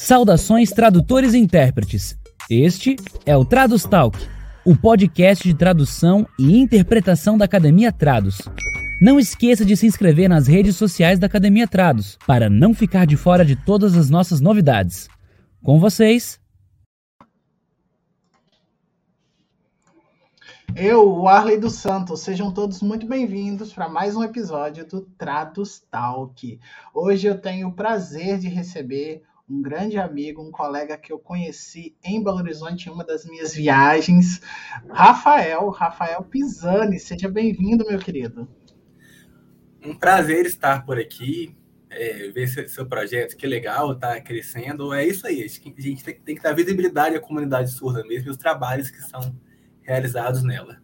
Saudações tradutores e intérpretes. Este é o Tradus Talk, o podcast de tradução e interpretação da Academia Trados. Não esqueça de se inscrever nas redes sociais da Academia Trados para não ficar de fora de todas as nossas novidades. Com vocês, Eu, o Arley dos Santos, sejam todos muito bem-vindos para mais um episódio do Trados Talk. Hoje eu tenho o prazer de receber um grande amigo, um colega que eu conheci em Belo Horizonte em uma das minhas viagens, Rafael, Rafael Pisani. Seja bem-vindo, meu querido. Um prazer estar por aqui, é, ver seu, seu, projeto, que legal, tá crescendo. É isso aí, a gente tem, tem que dar visibilidade à comunidade surda mesmo e os trabalhos que são realizados nela.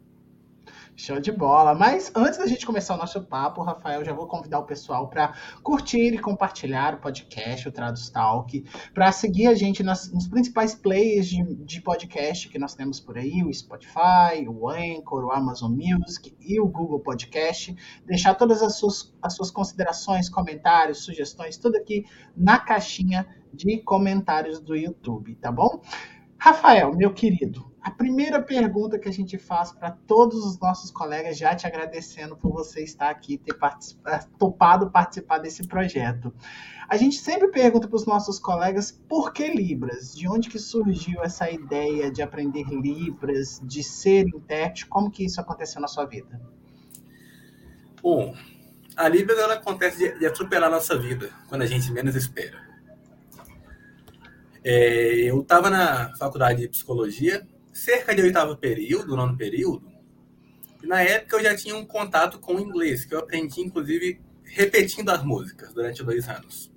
Show de bola. Mas antes da gente começar o nosso papo, Rafael, já vou convidar o pessoal para curtir e compartilhar o podcast, o Tradus Talk, para seguir a gente nas, nos principais players de, de, podcast que nós temos por aí, o Spotify, o Anchor, o Amazon Music e o Google Podcast. Deixar todas as suas, as suas considerações, comentários, sugestões, tudo aqui na caixinha de comentários do YouTube, tá bom? Rafael, meu querido, a primeira pergunta que a gente faz para todos os nossos colegas, já te agradecendo por você estar aqui, ter participado, topado participar desse projeto. A gente sempre pergunta para os nossos colegas por que Libras? De onde que surgiu essa ideia de aprender Libras, de ser intérprete? Como que isso aconteceu na sua vida? Bom, a Libras ela acontece de atropelar a nossa vida, quando a gente menos espera. É, eu estava na faculdade de psicologia cerca de oitavo período, nono período, na época eu já tinha um contato com o inglês, que eu aprendi, inclusive, repetindo as músicas durante dois anos.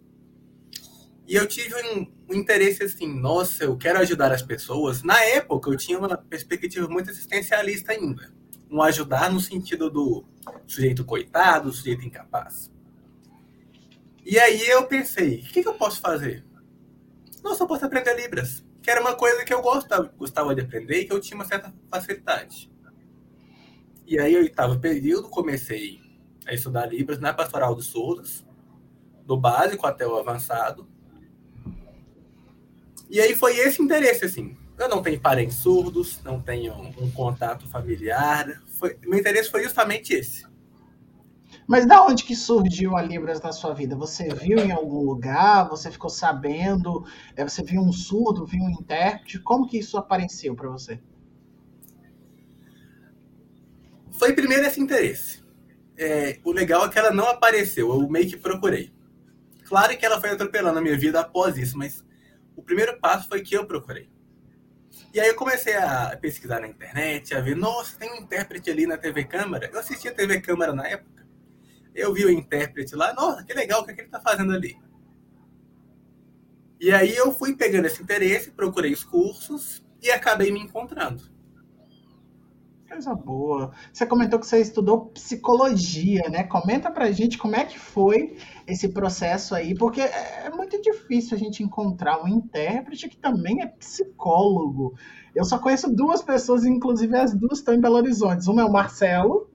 E eu tive um, um, interesse assim, nossa, eu quero ajudar as pessoas. Na época, eu tinha uma perspectiva muito existencialista ainda. Um ajudar no sentido do sujeito coitado, sujeito incapaz. E aí eu pensei, o que, que eu posso fazer? Nossa, eu posso aprender Libras que era uma coisa que eu gostava, gostava de aprender e que eu tinha uma certa facilidade. E aí, oitavo período, comecei a estudar Libras na Pastoral dos Surdos, do básico até o avançado. E aí foi esse interesse, assim. Eu não tenho parentes surdos, não tenho um contato familiar. Foi, meu interesse foi justamente esse. Mas da onde que surgiu a Libras na sua vida? Você viu em algum lugar? Você ficou sabendo? É, você viu um surdo, viu um intérprete? Como que isso apareceu para você? Foi primeiro esse interesse. É, o legal é que ela não apareceu, eu meio que procurei. Claro que ela foi atropelando a minha vida após isso, mas o primeiro passo foi que eu procurei. E aí eu comecei a pesquisar na internet, a ver, nossa, tem um intérprete ali na TV Câmara. Eu assistia TV Câmara na época. Eu vi o intérprete lá, nossa, que legal, o que, é que ele está fazendo ali? E aí eu fui pegando esse interesse, procurei os cursos e acabei me encontrando. Coisa boa. Você comentou que você estudou psicologia, né? Comenta pra gente como é que foi esse processo aí, porque é, é muito difícil a gente encontrar um intérprete que também é psicólogo. Eu só conheço duas pessoas, inclusive as duas estão em Belo Horizonte. Uma é o Marcelo,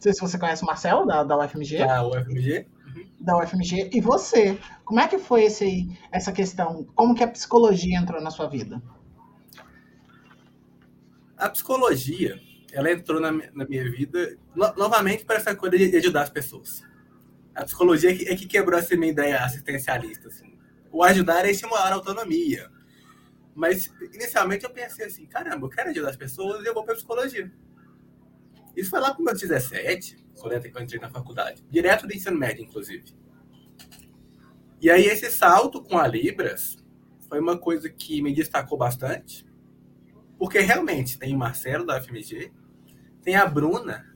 não sei se você conhece o Marcelo, da, da UFMG. Da UFMG. Uhum. Da UFMG. E você, como é que foi esse, essa questão? Como que a psicologia entrou na sua vida? A psicologia, ela entrou na, na minha vida no, novamente para essa coisa de, ajudar as pessoas. A psicologia é que, é que quebrou essa minha ideia assistencialista. Assim. O ajudar é estimular a autonomia. Mas, inicialmente, eu pensei assim, caramba, eu quero ajudar as pessoas e eu vou para psicologia. Isso foi lá para meus 17, quando eu entrei na faculdade. Direto do ensino médio, inclusive. E aí, esse salto com a Libras foi uma coisa que me destacou bastante. Porque realmente tem o Marcelo da FMG, tem a Bruna.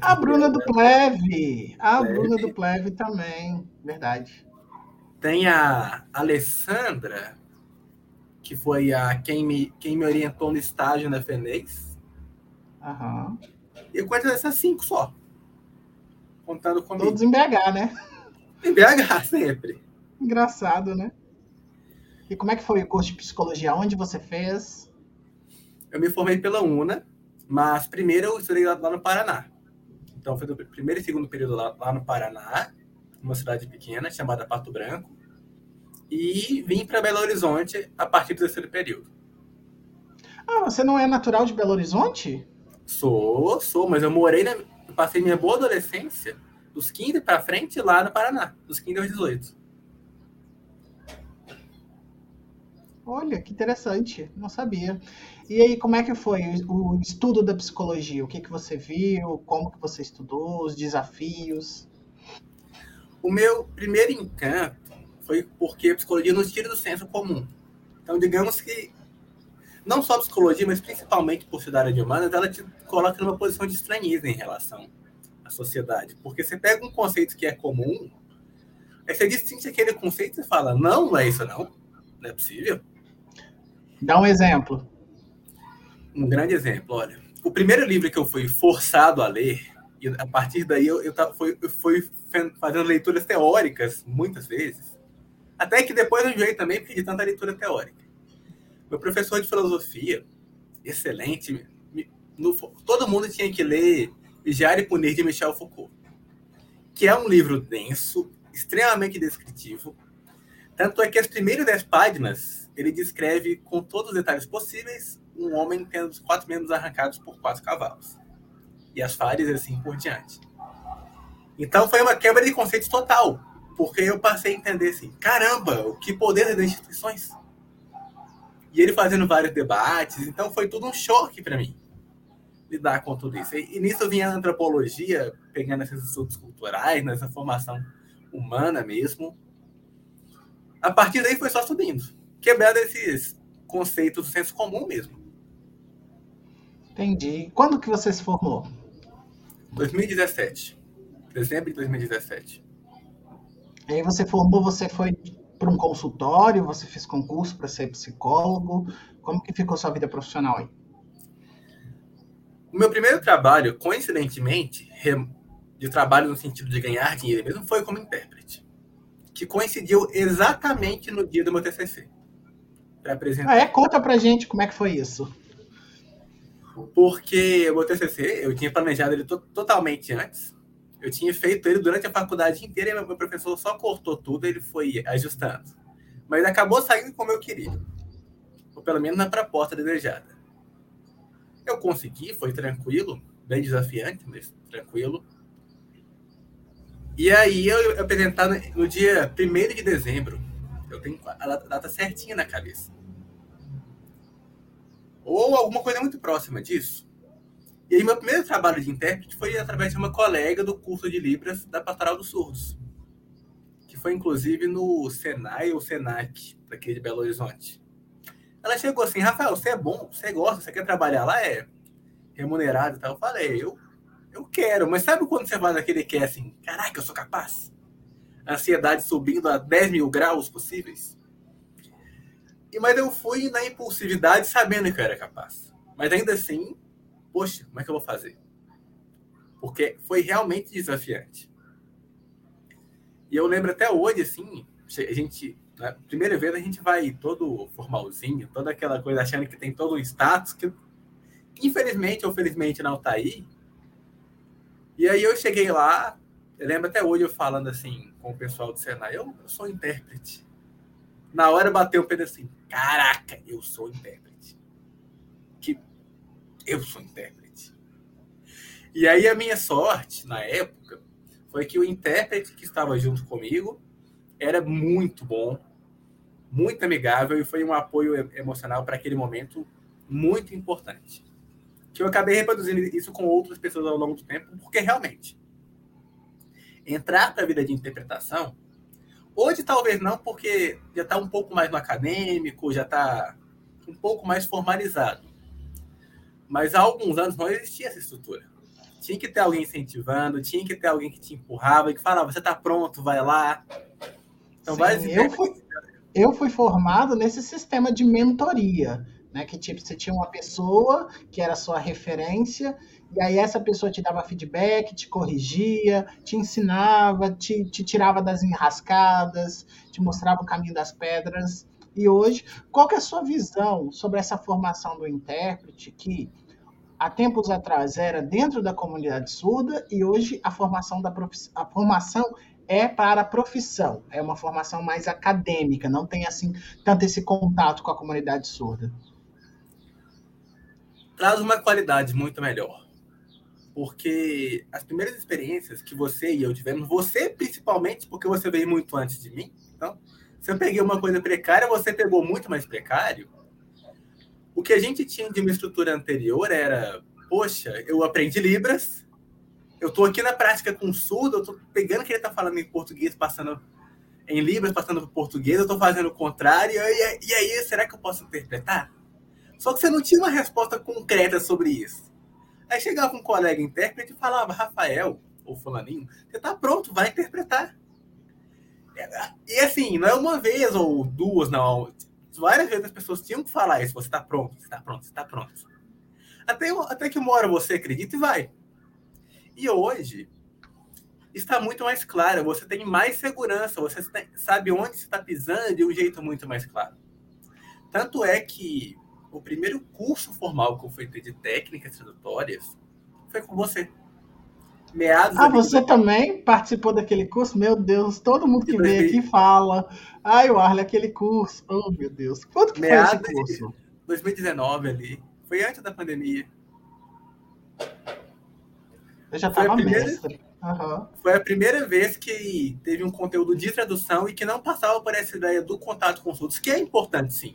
A Bruna do Pleve. A Pleve. Bruna do Pleve também, verdade. Tem a Alessandra, que foi a quem me, quem me orientou no estágio na FENEX. Aham. Eu conheço essas cinco só. Contando comigo. Todos em BH, né? Em BH, sempre. Engraçado, né? E como é que foi o curso de psicologia? Onde você fez? Eu me formei pela UNA, mas primeiro eu estudei lá, lá no Paraná. Então foi do primeiro e segundo período lá, lá no Paraná, uma cidade pequena chamada Pato Branco. e vim para Belo Horizonte a partir do terceiro período. Ah, você não é natural de Belo Horizonte? Sou, sou, mas eu morei, na, eu passei minha boa adolescência, dos 15 para frente, lá no Paraná, dos 15 aos 18. Olha, que interessante, não sabia. E aí, como é que foi o estudo da psicologia? O que, que você viu? Como que você estudou? Os desafios? O meu primeiro encanto foi porque a psicologia nos tira do senso comum. Então, digamos que não só a psicologia, mas principalmente por ser área de humanas, ela te coloca numa posição de estranheza em relação à sociedade. Porque você pega um conceito que é comum, aí você distingue aquele conceito e fala, não, não é isso não, não é possível. Dá um exemplo. Um grande exemplo, olha. O primeiro livro que eu fui forçado a ler, e a partir daí eu, eu, fui, eu fui fazendo leituras teóricas muitas vezes, até que depois eu enjoei também porque de tanta leitura teórica. Meu professor de filosofia, excelente, no, todo mundo tinha que ler Vigiar e Punir de Michel Foucault, que é um livro denso, extremamente descritivo. Tanto é que as primeiras dez páginas ele descreve com todos os detalhes possíveis um homem tendo os quatro membros arrancados por quatro cavalos. E as fares assim por diante. Então foi uma quebra de conceitos total, porque eu passei a entender assim, caramba, o que poder das instituições. E ele fazendo vários debates, então foi tudo um choque para mim lidar com tudo isso. E, e nisso vinha a antropologia, pegando esses estudos culturais, nessa formação humana mesmo. A partir daí foi só subindo, quebrando esses conceitos do senso comum mesmo. Entendi. Quando que você se formou? 2017. Dezembro de 2017. E aí você formou, você foi para um consultório? Você fez concurso para ser psicólogo? Como que ficou sua vida profissional aí? O meu primeiro trabalho, coincidentemente, de trabalho no sentido de ganhar dinheiro mesmo, foi como intérprete, que coincidiu exatamente no dia do meu TCC. Apresentar. Ah, é? Conta pra gente como é que foi isso. Porque o meu TCC, eu tinha planejado ele to totalmente antes, eu tinha feito ele durante a faculdade inteira e meu professor só cortou tudo, ele foi ajustando. Mas acabou saindo como eu queria. Ou pelo menos na proposta desejada. Eu consegui, foi tranquilo, bem desafiante, mas tranquilo. E aí eu apresentar no dia 1 de dezembro. Eu tenho a data certinha na cabeça. Ou alguma coisa muito próxima disso. E aí, meu primeiro trabalho de intérprete foi através de uma colega do curso de Libras da Pastoral dos Surdos, que foi inclusive no Senai ou Senac, daqui de Belo Horizonte. Ela chegou assim: Rafael, você é bom, você gosta, você quer trabalhar lá? É remunerado e tal. Eu falei: eu, eu quero, mas sabe quando você vai naquele que é assim: caraca, eu sou capaz? Ansiedade subindo a 10 mil graus possíveis. E, mas eu fui na impulsividade sabendo que eu era capaz. Mas ainda assim, poxa, como é que eu vou fazer? Porque foi realmente desafiante. E eu lembro até hoje, assim, a gente, na primeira vez a gente vai todo formalzinho, toda aquela coisa achando que tem todo um status que, infelizmente ou felizmente não tá aí. E aí eu cheguei lá, eu lembro até hoje eu falando assim com o pessoal do Senai, eu, eu sou intérprete. Na hora bateu o pedacinho, caraca, eu sou intérprete. Eu sou intérprete. E aí a minha sorte, na época, foi que o intérprete que estava junto comigo era muito bom, muito amigável e foi um apoio emocional para aquele momento muito importante. Que eu acabei reproduzindo isso com outras pessoas ao longo do tempo, porque realmente entrar para a vida de interpretação, hoje talvez não, porque já está um pouco mais no acadêmico, já está um pouco mais formalizado. Mas há alguns anos não existia essa estrutura. Tinha que ter alguém incentivando, tinha que ter alguém que te empurrava e que falava: você está pronto, vai lá. Então, Sim, eu, fui, eu fui formado nesse sistema de mentoria. Né, que tipo, você tinha uma pessoa que era sua referência, e aí essa pessoa te dava feedback, te corrigia, te ensinava, te, te tirava das enrascadas, te mostrava o caminho das pedras. E hoje, qual que é a sua visão sobre essa formação do intérprete que há tempos atrás era dentro da comunidade surda e hoje a formação da prof... a formação é para a profissão, é uma formação mais acadêmica, não tem assim tanto esse contato com a comunidade surda? Traz uma qualidade muito melhor. Porque as primeiras experiências que você e eu tivemos, você principalmente, porque você veio muito antes de mim, então, se eu peguei uma coisa precária, você pegou muito mais precário. O que a gente tinha de uma estrutura anterior era, poxa, eu aprendi Libras, eu tô aqui na prática com surdo, eu tô pegando o que ele tá falando em português, passando em Libras, passando para português, eu tô fazendo o contrário, e, e aí, será que eu posso interpretar? Só que você não tinha uma resposta concreta sobre isso. Aí chegava um colega intérprete e falava, Rafael, ou fulaninho, você tá pronto, vai interpretar. E assim, não é uma vez ou duas, não. Várias vezes as pessoas tinham que falar isso, você tá pronto, você tá pronto, você tá pronto. Até, até que uma hora você acredita e vai. E hoje está muito mais claro, você tem mais segurança, você sabe onde você está pisando de um jeito muito mais claro. Tanto é que o primeiro curso formal que eu fui ter de técnicas tradutórias foi com você. Meados ah, você também participou daquele curso? Meu Deus, todo mundo que vem aqui fala. Ai, o Arle, aquele curso. Oh, meu Deus. Quanto que Meados foi esse curso? 2019 ali. Foi antes da pandemia. Eu já estava primeira... mestre. Uhum. Foi a primeira vez que teve um conteúdo de tradução e que não passava por essa ideia do contato com os outros, que é importante sim.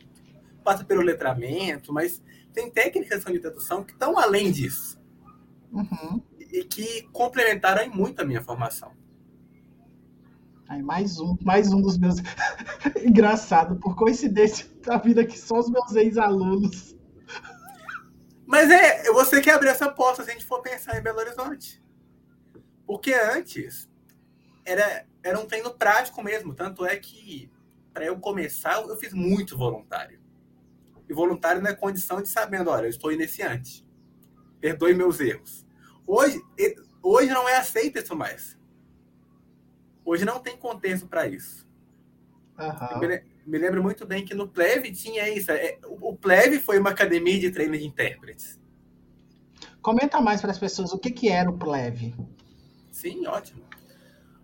Passa pelo letramento, mas tem técnicas de tradução que estão além disso. Uhum. E que complementaram muito a minha formação. Aí, mais um, mais um dos meus. Engraçado, por coincidência, a vida que são os meus ex-alunos. Mas é, você que abriu essa porta se a gente for pensar em Belo Horizonte. Porque antes era, era um treino prático mesmo. Tanto é que, para eu começar, eu fiz muito voluntário. E voluntário não é condição de sabendo, olha, eu estou iniciante. Perdoe meus erros. Hoje, hoje não é aceito isso mais. Hoje não tem contexto para isso. Uhum me lembro muito bem que no Pleve tinha isso. É, o Pleve foi uma academia de treino de intérpretes. Comenta mais para as pessoas o que, que era o Pleve. Sim, ótimo.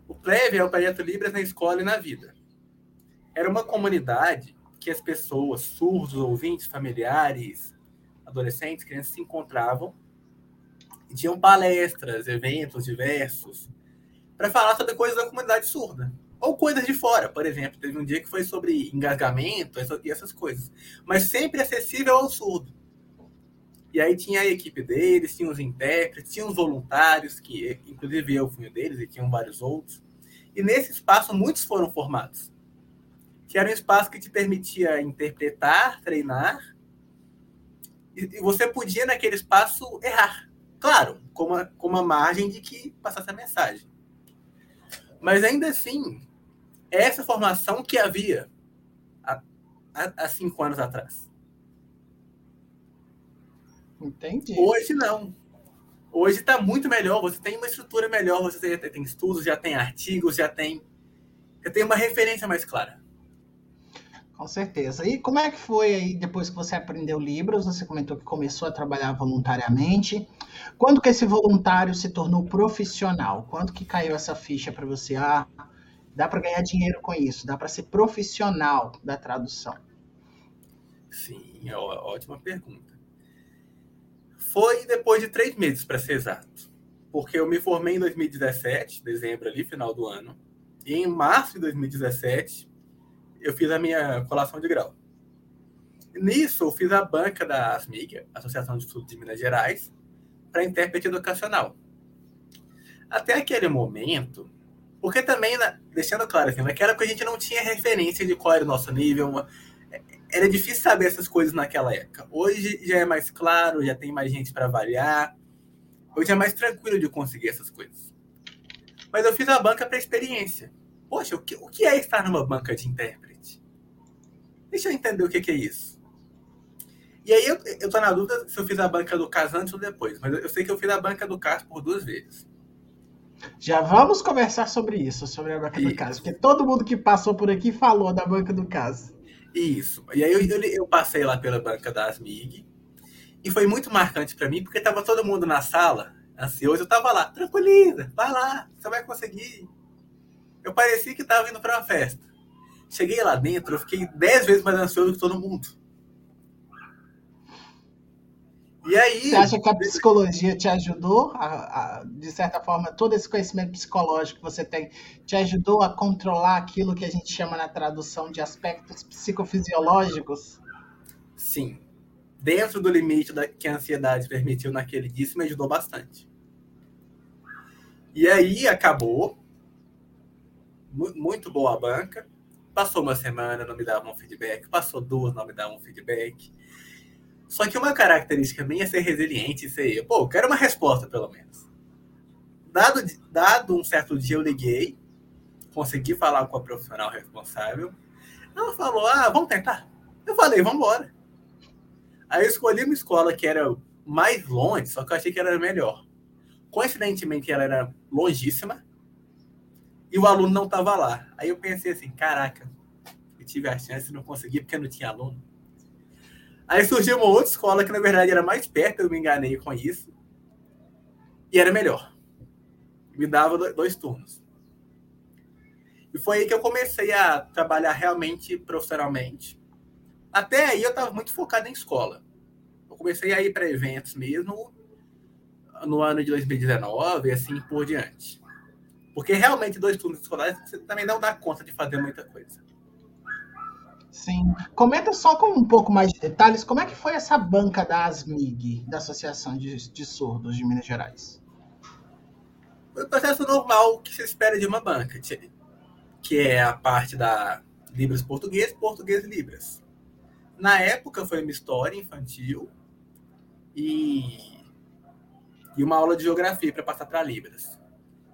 O Pleve é o projeto Libras na escola e na vida. Era uma comunidade que as pessoas, surdos, ouvintes, familiares, adolescentes, crianças se encontravam e tinham palestras, eventos diversos para falar sobre coisas da comunidade surda ou coisas de fora, por exemplo. Teve um dia que foi sobre engasgamento e essas coisas. Mas sempre acessível ao surdo. E aí tinha a equipe deles, tinha os intérpretes, tinha os voluntários, que inclusive eu fui um deles, e tinham vários outros. E nesse espaço muitos foram formados. Que era um espaço que te permitia interpretar, treinar, e, você podia naquele espaço errar. Claro, com uma, com uma margem de que passasse a mensagem. Mas ainda assim, essa formação que havia há, há cinco anos atrás. Entendi. Hoje não. Hoje está muito melhor. Você tem uma estrutura melhor. Você tem estudos, já tem artigos, já tem, já tem uma referência mais clara. Com certeza. E como é que foi aí depois que você aprendeu Libras? Você comentou que começou a trabalhar voluntariamente. Quando que esse voluntário se tornou profissional? Quando que caiu essa ficha para você? Ah, dá para ganhar dinheiro com isso, dá para ser profissional da tradução. Sim, é ótima pergunta. Foi depois de três meses, para ser exato. Porque eu me formei em 2017, dezembro ali, final do ano. E em março de 2017, eu fiz a minha colação de grau. Nisso, eu fiz a banca da ASMIG, Associação de Estudos de Minas Gerais, para intérprete educacional. Até aquele momento, porque também, deixando claro assim, naquela época a gente não tinha referência de qual era o nosso nível, era difícil saber essas coisas naquela época. Hoje já é mais claro, já tem mais gente para avaliar, hoje é mais tranquilo de conseguir essas coisas. Mas eu fiz a banca para experiência. Poxa, o que, o que é estar numa banca de intérprete? Deixa eu entender o que, que é isso. E aí eu, eu tô na dúvida se eu fiz a banca do CAS antes ou depois, mas eu sei que eu fiz a banca do CAS por duas vezes. Já vamos conversar sobre isso, sobre a banca isso. do CAS, porque todo mundo que passou por aqui falou da banca do CAS. Isso. E aí eu, eu, eu passei lá pela banca da Asmig e foi muito marcante para mim, porque tava todo mundo na sala, ansioso, eu tava lá, tranquiliza, vai lá, você vai conseguir Eu parecia que estava indo para uma festa. Cheguei lá dentro, eu fiquei dez vezes mais ansioso que todo mundo. E aí. Você acha que a psicologia te ajudou, a, a, de certa forma, todo esse conhecimento psicológico que você tem, te ajudou a controlar aquilo que a gente chama na tradução de aspectos psicofisiológicos? Sim. Dentro do limite da, que a ansiedade permitiu naquele dia, isso me ajudou bastante. E aí acabou. Muito boa a banca. Passou uma semana, não me dava um feedback. Passou duas, não me dava um feedback. Só que uma característica minha é ser resiliente e ser. Pô, eu quero uma resposta, pelo menos. Dado, dado um certo dia, eu liguei, consegui falar com a profissional responsável. Ela falou: ah, vamos tentar. Eu falei: vamos embora. Aí eu escolhi uma escola que era mais longe, só que eu achei que era melhor. Coincidentemente, ela era longíssima e o aluno não estava lá. Aí eu pensei assim: caraca, eu tive a chance e não consegui porque não tinha aluno. Aí surgiu uma outra escola que, na verdade, era mais perto, eu me enganei com isso. E era melhor. Me dava dois turnos. E foi aí que eu comecei a trabalhar realmente profissionalmente. Até aí eu estava muito focado em escola. Eu comecei a ir para eventos mesmo no ano de 2019 e assim por diante. Porque realmente dois turnos escolares você também não dá conta de fazer muita coisa. Sim. Comenta só com um pouco mais de detalhes como é que foi essa banca da ASMIG, da Associação de, de Surdos de Minas Gerais. Foi o processo normal que se espera de uma banca, que é a parte da Libras Português, Português Libras. Na época foi uma história infantil e, e uma aula de geografia para passar para Libras.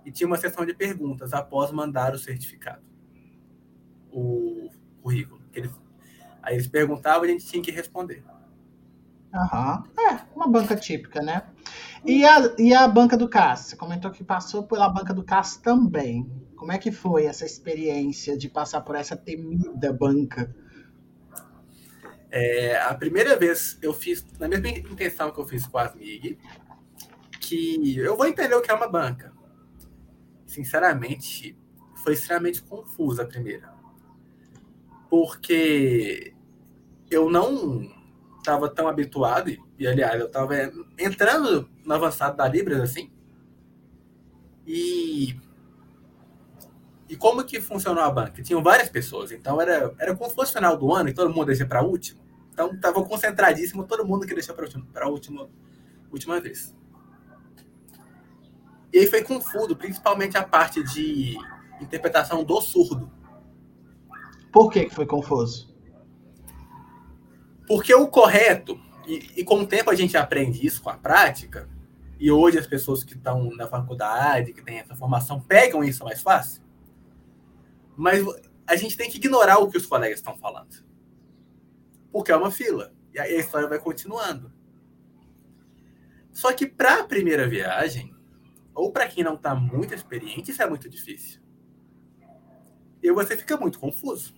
E tinha uma sessão de perguntas após mandar o certificado, o currículo. Eles, aí eles perguntavam e a gente tinha que responder. Aham. É, uma banca típica, né? E a, e a banca do CAS? Você comentou que passou pela banca do CAS também. Como é que foi essa experiência de passar por essa temida banca? É, a primeira vez eu fiz, na mesma intenção que eu fiz com a Asmig, que eu vou entender o que é uma banca. Sinceramente, foi extremamente confusa a primeira porque eu não estava tão habituado, e aliás, eu estava entrando no avançado da Libras assim. E e como que funcionou a banca? Tinham várias pessoas, então era, era como se fosse final do ano e todo mundo deixa para a última. Então estava concentradíssimo todo mundo que deixou para a última, última vez. E aí foi confuso, principalmente a parte de interpretação do surdo. Por que, que foi confuso? Porque o correto, e, e, com o tempo a gente aprende isso com a prática, e hoje as pessoas que estão na faculdade, que têm essa formação, pegam isso mais fácil. Mas a gente tem que ignorar o que os colegas estão falando. Porque é uma fila. E aí a história vai continuando. Só que para a primeira viagem, ou para quem não está muito experiente, isso é muito difícil. E você fica muito confuso.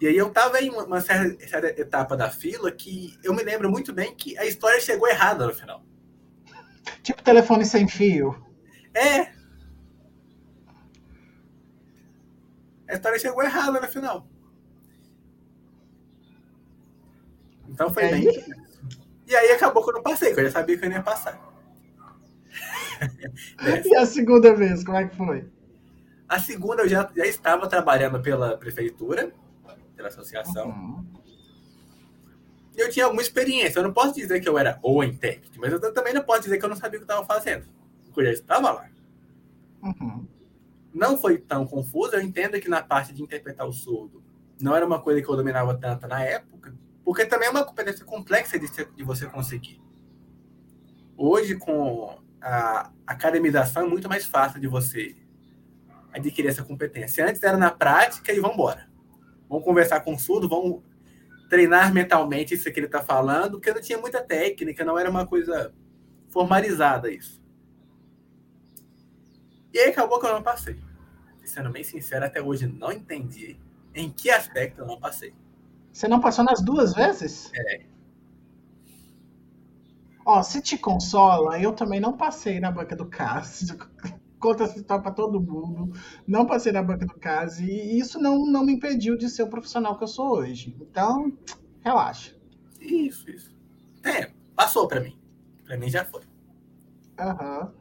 E aí eu tava em uma certa, certa, etapa da fila que eu me lembro muito bem que a história chegou errada no final. Tipo telefone sem fio. É. A história chegou errada no final. Então foi bem. Aí acabou que eu não passei, que eu já sabia que eu não ia passar. e a segunda vez, como é que foi? A segunda eu já, já estava trabalhando pela prefeitura pela associação. Uhum. Eu tinha alguma experiência. Eu não posso dizer que eu era o intérprete, mas eu também não posso dizer que eu não sabia o que estava fazendo. Porque eu já estava lá. Uhum. Não foi tão confuso. Eu entendo que na parte de interpretar o surdo não era uma coisa que eu dominava tanto na época, porque também é uma competência complexa de, de você conseguir. Hoje, com a academização, é muito mais fácil de você adquirir essa competência. Antes era na prática e vamos embora. Vamos conversar com o surdo, vamos treinar mentalmente isso que ele está falando, porque não tinha muita técnica, não era uma coisa formalizada isso. E aí acabou que eu não passei. Sendo bem sincero, até hoje não entendi em que aspecto eu não passei. Você não passou nas duas vezes? É. Ó, se te consola, eu também não passei na banca do Cássio. conto essa história para todo mundo, não passei na banca do caso, e isso não, não me impediu de ser o profissional que eu sou hoje. Então, relaxa. Isso, isso. É, passou para mim. Para mim já foi. Uhum.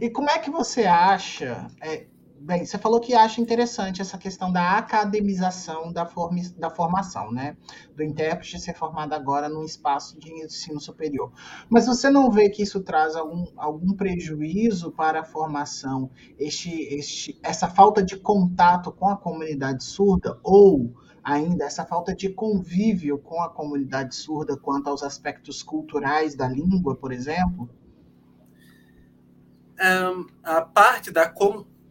E como é que você acha? É, bem, você falou que acha interessante essa questão da academização da, forma, da formação, né? Do intérprete ser formado agora num espaço de ensino superior. Mas você não vê que isso traz algum, algum prejuízo para a formação, este, este, essa falta de contato com a comunidade surda ou ainda essa falta de convívio com a comunidade surda quanto aos aspectos culturais da língua, por exemplo? Um, a parte da,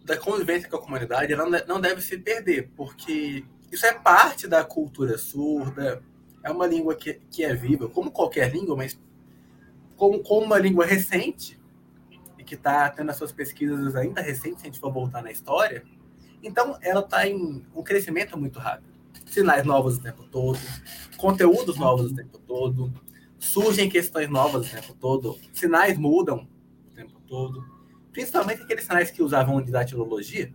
da convivência com a comunidade não, não deve se perder, porque isso é parte da cultura surda, é uma língua que, que é viva, como qualquer língua, mas como, como uma língua recente, e que está tendo as suas pesquisas ainda recentes, se a gente for voltar na história, então ela está em um crescimento muito rápido. Sinais novos o tempo todo, conteúdos novos o tempo todo, surgem questões novas o tempo todo, sinais mudam o tempo todo principalmente aqueles sinais que usavam de datilologia,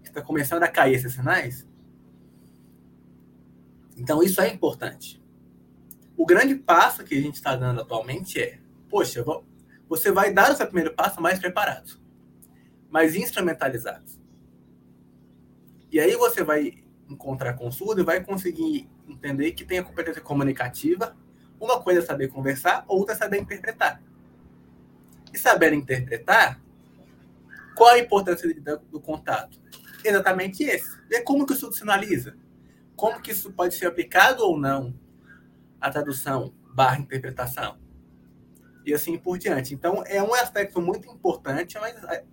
que está começando a cair esses sinais. Então, isso é importante. O grande passo que a gente está dando atualmente é: poxa, você vai dar o seu primeiro passo mais preparado, mais instrumentalizado. E aí você vai encontrar com o surdo e vai conseguir entender que tem a competência comunicativa. Uma coisa é saber conversar, outra é saber interpretar. E saber interpretar qual a importância do contato? Exatamente esse. Ver como que o estudo sinaliza. Como que isso pode ser aplicado ou não à tradução barra interpretação. E assim por diante. Então, é um aspecto muito importante, mas é,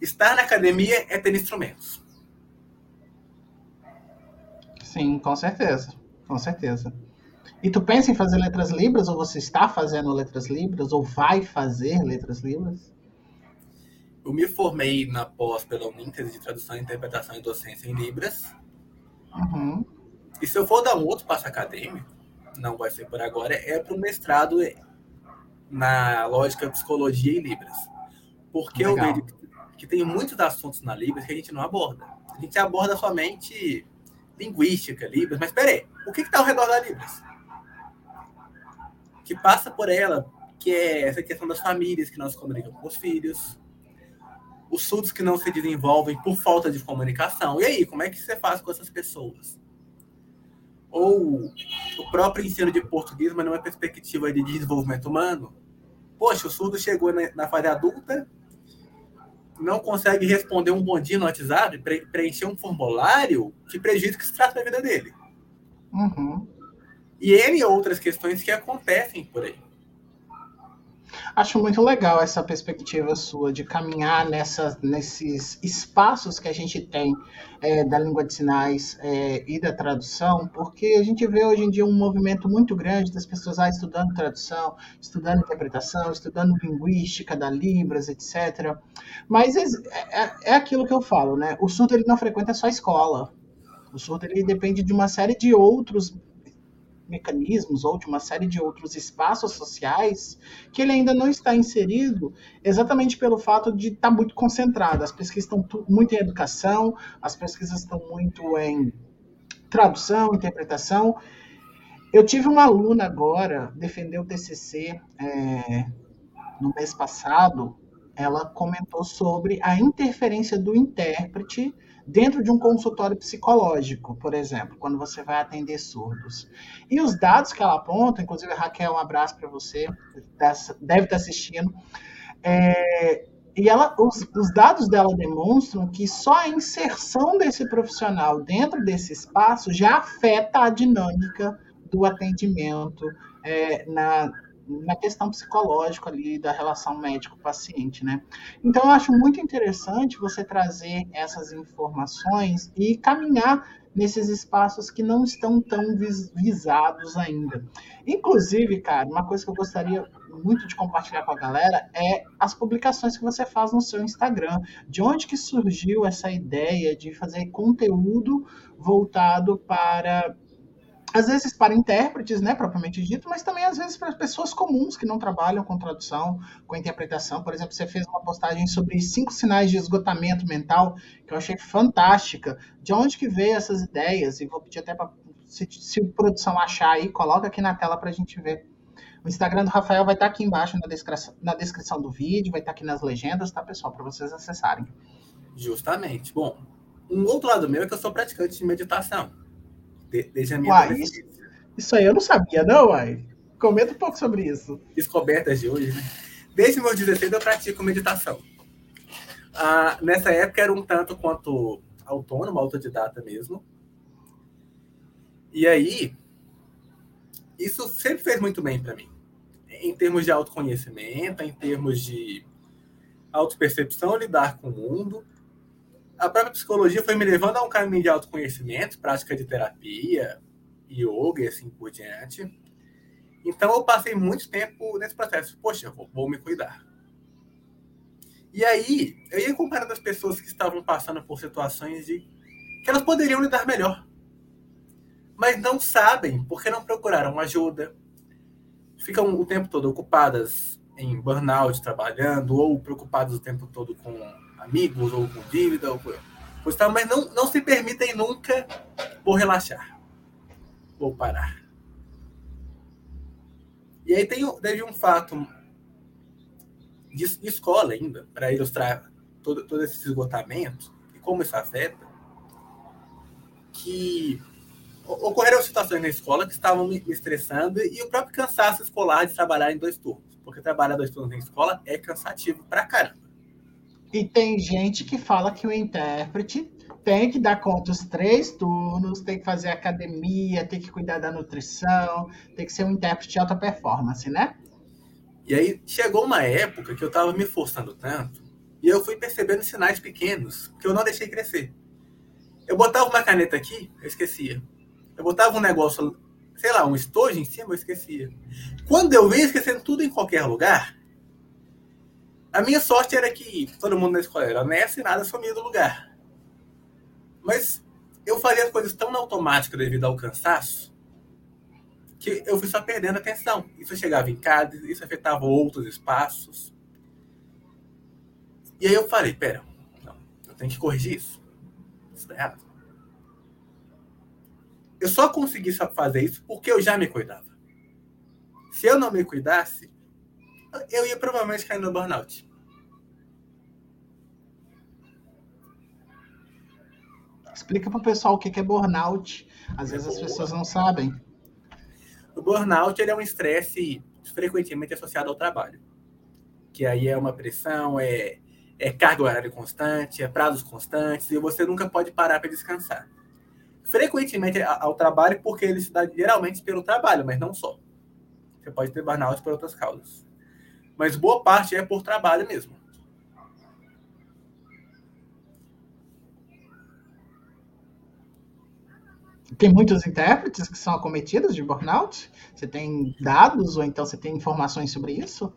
estar na academia é ter instrumentos. Sim, com certeza. Com certeza. E tu pensa em fazer letras libras, ou você está fazendo letras libras, ou vai fazer letras libras? Eu me formei na pós pela Uninter de Tradução, Interpretação e Docência em Libras. Uhum. E se eu for dar um outro passo acadêmico, não vai ser por agora, é para o mestrado na lógica psicologia em Libras. Porque Legal. eu vejo que tem muitos assuntos na Libras que a gente não aborda. A gente aborda somente linguística, Libras, mas peraí, o que está ao redor da Libras? Que passa por ela, que é essa questão das famílias que não se comunicam com os filhos, os surdos que não se desenvolvem por falta de comunicação. E aí, como é que você faz com essas pessoas? Ou o próprio ensino de português, mas numa perspectiva de desenvolvimento humano. Poxa, o surdo chegou na, fase adulta, não consegue responder um bom dia no WhatsApp, pre preencher um formulário que prejudica se trata da vida dele. Uhum. E N outras questões que acontecem por aí. Acho muito legal essa perspectiva sua de caminhar nesses espaços que a gente tem é, da língua de sinais é, e da tradução, porque a gente vê hoje em dia um movimento muito grande das pessoas ah, estudando tradução, estudando interpretação, estudando linguística da Libras, etc. Mas é, é, é aquilo que eu falo, né? O surdo ele não frequenta só a escola. O surdo ele depende de uma série de outros mecanismos ou de uma série de outros espaços sociais que ele ainda não está inserido exatamente pelo fato de estar tá muito concentrado. As pesquisas estão muito em educação, as pesquisas estão muito em tradução, interpretação. Eu tive uma aluna agora, defendeu o TCC é, no mês passado, ela comentou sobre a interferência do intérprete dentro de um consultório psicológico, por exemplo, quando você vai atender surdos. E os dados que ela aponta, inclusive, Raquel, um abraço para você, deve estar assistindo. É, e ela, os, os, dados dela demonstram que só a inserção desse profissional dentro desse espaço já afeta a dinâmica do atendimento é, na, na questão psicológica ali da relação médico-paciente, né? Então eu acho muito interessante você trazer essas informações e caminhar nesses espaços que não estão tão visados ainda. Inclusive, cara, uma coisa que eu gostaria muito de compartilhar com a galera é as publicações que você faz no seu Instagram. De onde que surgiu essa ideia de fazer conteúdo voltado para às vezes para intérpretes, né, propriamente dito, mas também às vezes para pessoas comuns que não trabalham com tradução, com interpretação. Por exemplo, você fez uma postagem sobre cinco sinais de esgotamento mental, que eu achei fantástica. De onde que veio essas ideias? E vou pedir até para se, se a produção achar aí, coloca aqui na tela para a gente ver. O Instagram do Rafael vai estar tá aqui embaixo na descrição, na descrição do vídeo, vai estar tá aqui nas legendas, tá, pessoal? Para vocês acessarem. Justamente. Bom, um outro lado meu é que eu sou praticante de meditação. Desde a minha uai, isso, isso, aí eu não sabia, não, uai. Comenta um pouco sobre isso. Descobertas de hoje, né? Desde meus 16 eu pratico meditação. Ah, nessa época era um tanto quanto autônomo, autodidata mesmo. E aí, isso sempre fez muito bem para mim. Em termos de autoconhecimento, em termos de autopercepção, lidar com o mundo. A própria psicologia foi me levando a um caminho de autoconhecimento, prática de terapia, yoga e assim por diante. Então eu passei muito tempo nesse processo. Poxa, vou, vou me cuidar. E aí, eu ia comparando as pessoas que estavam passando por situações de que elas poderiam lidar melhor mas não sabem porque não procuraram ajuda. Ficam o tempo todo ocupadas em burnout, trabalhando, ou preocupadas o tempo todo com amigos, ou com dívida, ou com tal, mas não, não se permitem nunca vou relaxar, vou parar. E aí tem, teve um fato de, de escola ainda, para ilustrar todo, todo esse esgotamento e como isso afeta, que ocorreram situações na escola que estavam me estressando e o próprio cansaço escolar de trabalhar em dois turnos. Porque trabalhar dois turnos em escola é cansativo pra caramba. E tem gente que fala que o intérprete tem que dar conta dos três turnos, tem que fazer academia, tem que cuidar da nutrição, tem que ser um intérprete de alta performance, né? E aí chegou uma época que eu estava me forçando tanto e eu fui percebendo sinais pequenos que eu não deixei crescer. Eu botava uma caneta aqui, eu esquecia. Eu botava um negócio, sei lá, um estojo em cima, eu esquecia. Quando eu ia esquecendo tudo em qualquer lugar, a minha sorte era que todo mundo na escola era honesto e nada sumia do lugar. Mas eu fazia as coisas tão automáticas devido ao cansaço que eu fui só perdendo atenção. Isso chegava em casa, isso afetava outros espaços. E aí eu falei, pera, não, eu tenho que corrigir isso. Isso tá errado. Eu só consegui fazer isso porque eu já me cuidava. Se eu não me cuidasse, eu ia provavelmente cair no burnout. Explica para o pessoal o que é burnout. Às vezes as pessoas não sabem. O burnout é um estresse frequentemente associado ao trabalho. Que aí é uma pressão, é, é carga horária constante, é prazos constantes, e você nunca pode parar para descansar frequentemente ao trabalho, porque ele se dá geralmente pelo trabalho, mas não só. Você pode ter burnout por outras causas. Mas boa parte é por trabalho mesmo. Tem muitos intérpretes que são acometidos de burnout? Você tem dados ou então você tem informações sobre isso?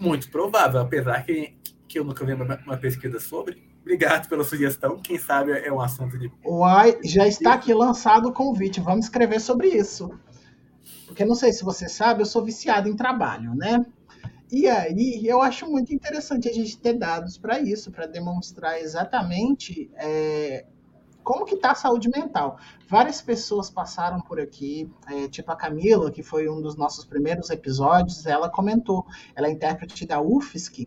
Muito provável, apesar que, que eu nunca vi uma, uma pesquisa sobre. Obrigado pela sugestão. Quem sabe é um assunto de. Uai, já está aqui lançado o convite. Vamos escrever sobre isso. Porque não sei se você sabe, eu sou viciado em trabalho, né? E aí eu acho muito interessante a gente ter dados para isso, para demonstrar exatamente é, como que está a saúde mental. Várias pessoas passaram por aqui, é, tipo a Camila, que foi um dos nossos primeiros episódios, ela comentou, ela é intérprete da UFSC,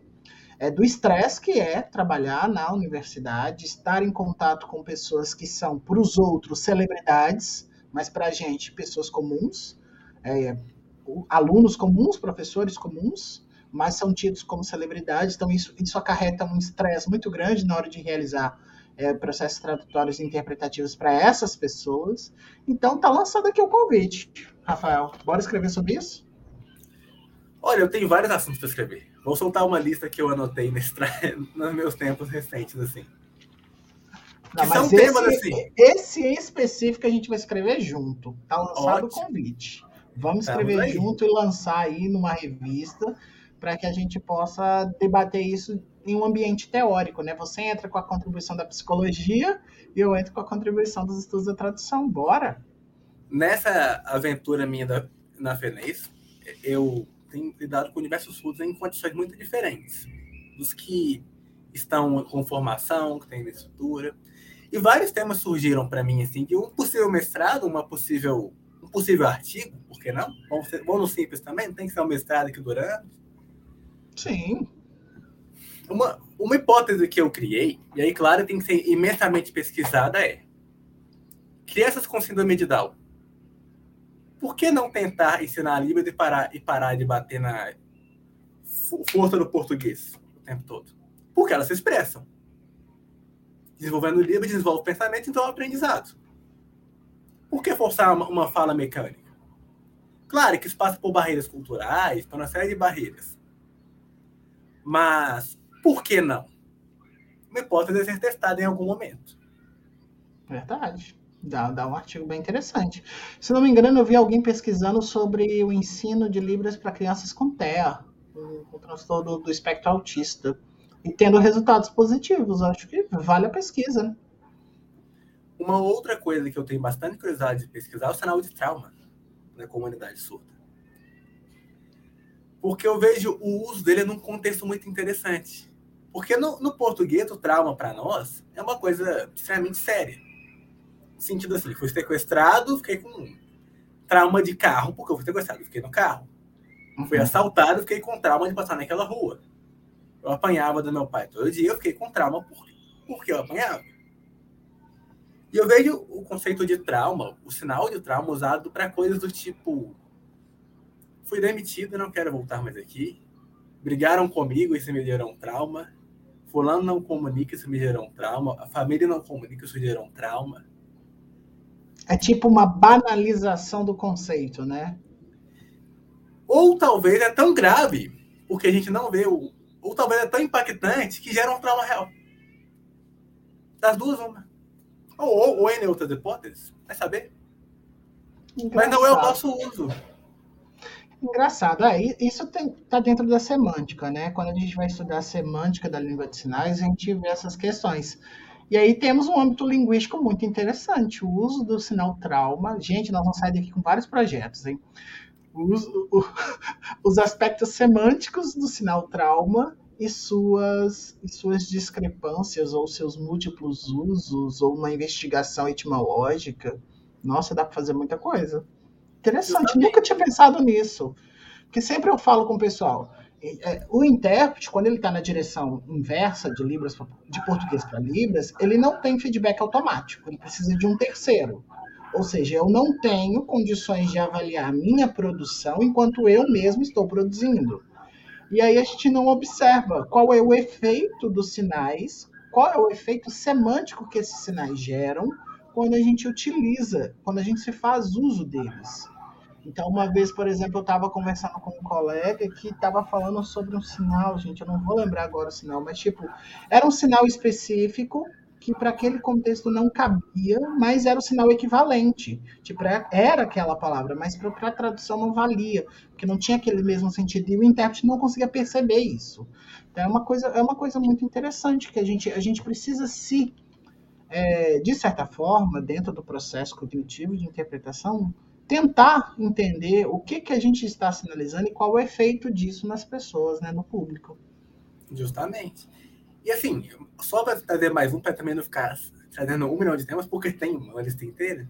é, do estresse que é trabalhar na universidade, estar em contato com pessoas que são, para os outros, celebridades, mas para a gente, pessoas comuns, é, alunos comuns, professores comuns, mas são tidos como celebridades, então isso, isso acarreta um estresse muito grande na hora de realizar é, processos tradutórios e interpretativos para essas pessoas. Então, tá lançado aqui o convite. Rafael, bora escrever sobre isso? Olha, eu tenho vários assuntos para escrever. Vou soltar uma lista que eu anotei nesse tra... nos meus tempos recentes, assim. Não, que são esse, temas assim. Esse em específico a gente vai escrever junto. Tá lançado o convite. Vamos escrever junto e lançar aí numa revista para que a gente possa debater isso em um ambiente teórico, né? Você entra com a contribuição da psicologia e eu entro com a contribuição dos estudos da tradução. Bora! nessa aventura minha da, na FENES, eu tenho lidado com diversos surdos em condições muito diferentes. Dos que estão com formação, que têm estrutura. E vários temas surgiram para mim, assim, de um possível mestrado, uma possível, um possível artigo, por que não? Vamos, ser, vamos no simples também, tem que ser um mestrado que dura anos. Sim. Uma, uma hipótese que eu criei, e aí, claro, tem que ser imensamente pesquisada, é crianças com síndrome de Down. Por que não tentar ensinar Libras e parar, e parar de bater na força do português o tempo todo? Porque elas se expressam. Desenvolvendo livro, desenvolve pensamento, então é o aprendizado. Por que forçar uma, uma fala mecânica? Claro que isso passa por barreiras culturais, por uma série de barreiras. Mas por que não? Uma hipótese a ser testada em algum momento. Verdade. Dá, dá um artigo bem interessante. Se não me engano, eu vi alguém pesquisando sobre o ensino de Libras para crianças com TEA, o, transtorno do espectro autista e tendo resultados positivos. Acho que vale a pesquisa. Né? Uma outra coisa que eu tenho bastante curiosidade de pesquisar é o sinal de trauma na comunidade surda. Porque eu vejo o uso dele num contexto muito interessante. Porque no, no português, o trauma para nós é uma coisa extremamente séria. No sentido assim, fui sequestrado, fiquei com trauma de carro, porque eu fui sequestrado, fiquei no carro. Fui uhum. assaltado, fiquei com trauma de passar naquela rua. Eu apanhava do meu pai todo dia, eu fiquei com trauma por, porque eu apanhava. E eu vejo o conceito de trauma, o sinal de trauma usado para coisas do tipo: fui demitido, não quero voltar mais aqui. Brigaram comigo, isso me gerou um trauma. Fulano não comunica, isso me gerou um trauma. A família não comunica, isso gerou um trauma. É tipo uma banalização do conceito, né? Ou talvez é tão grave, porque a gente não vê o, ou talvez é tão impactante que gera um trauma real. Das duas, uma. Ou, ou, ou em outras hipóteses, vai saber. Engraçado. Mas não é o nosso uso. Engraçado, é, isso está dentro da semântica, né? Quando a gente vai estudar a semântica da língua de sinais, a gente vê essas questões. E aí temos um âmbito linguístico muito interessante, o uso do sinal trauma. Gente, nós vamos sair daqui com vários projetos, hein? os, os aspectos semânticos do sinal trauma e suas, e suas discrepâncias ou seus múltiplos usos ou uma investigação etimológica. Nossa, dá para fazer muita coisa. Interessante, nunca tinha pensado nisso. Porque sempre eu falo com o pessoal, é, o intérprete, quando ele está na direção inversa de Libras de português para Libras, ele não tem feedback automático, ele precisa de um terceiro. Ou seja, eu não tenho condições de avaliar a minha produção enquanto eu mesmo estou produzindo. E aí a gente não observa qual é o efeito dos sinais, qual é o efeito semântico que esses sinais geram quando a gente utiliza, quando a gente se faz uso deles. Então, uma vez, por exemplo, eu estava conversando com um colega que estava falando sobre um sinal, gente, eu não vou lembrar agora o sinal, mas tipo, era um sinal específico que para aquele contexto não cabia, mas era o sinal equivalente. Tipo, era aquela palavra, mas para a tradução não valia, porque não tinha aquele mesmo sentido e o intérprete não conseguia perceber isso. Então é uma coisa, é uma coisa muito interessante que a gente, a gente precisa se, é, de certa forma, dentro do processo cognitivo de interpretação, tentar entender o que, que a gente está sinalizando e qual o efeito disso nas pessoas, né, no público. Justamente. E assim, só para trazer mais um, para também não ficar trazendo um milhão de temas, porque tem uma lista inteira.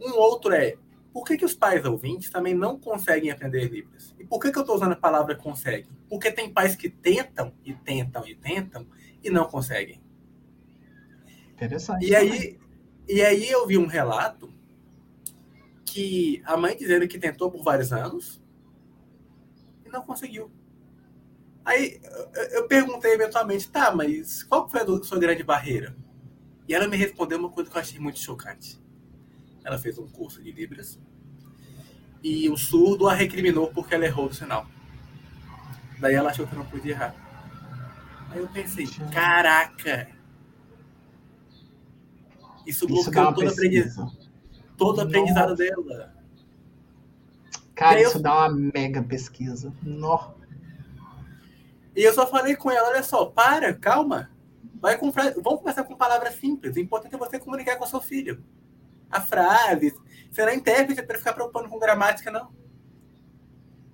Um outro é, por que, que os pais ouvintes também não conseguem aprender Libras? E por que, que eu estou usando a palavra consegue? Porque tem pais que tentam e tentam e tentam e não conseguem. Interessante. E aí, e aí eu vi um relato que a mãe dizendo que tentou por vários anos e não conseguiu. Aí eu perguntei eventualmente, tá, mas qual foi a sua grande barreira? E ela me respondeu uma coisa que eu achei muito chocante. Ela fez um curso de Libras e o surdo a recriminou porque ela errou o sinal. Daí ela achou que não podia errar. Aí eu pensei, caraca! Isso bloqueou todo, aprendizado, todo aprendizado dela. Cara, isso eu... dá uma mega pesquisa. Nossa. E eu só falei com ela, olha só, para, calma. Vai com Vamos começar com palavras simples. O importante é você comunicar com seu filho. A frase, Você não é intérprete para ficar preocupando com gramática, não.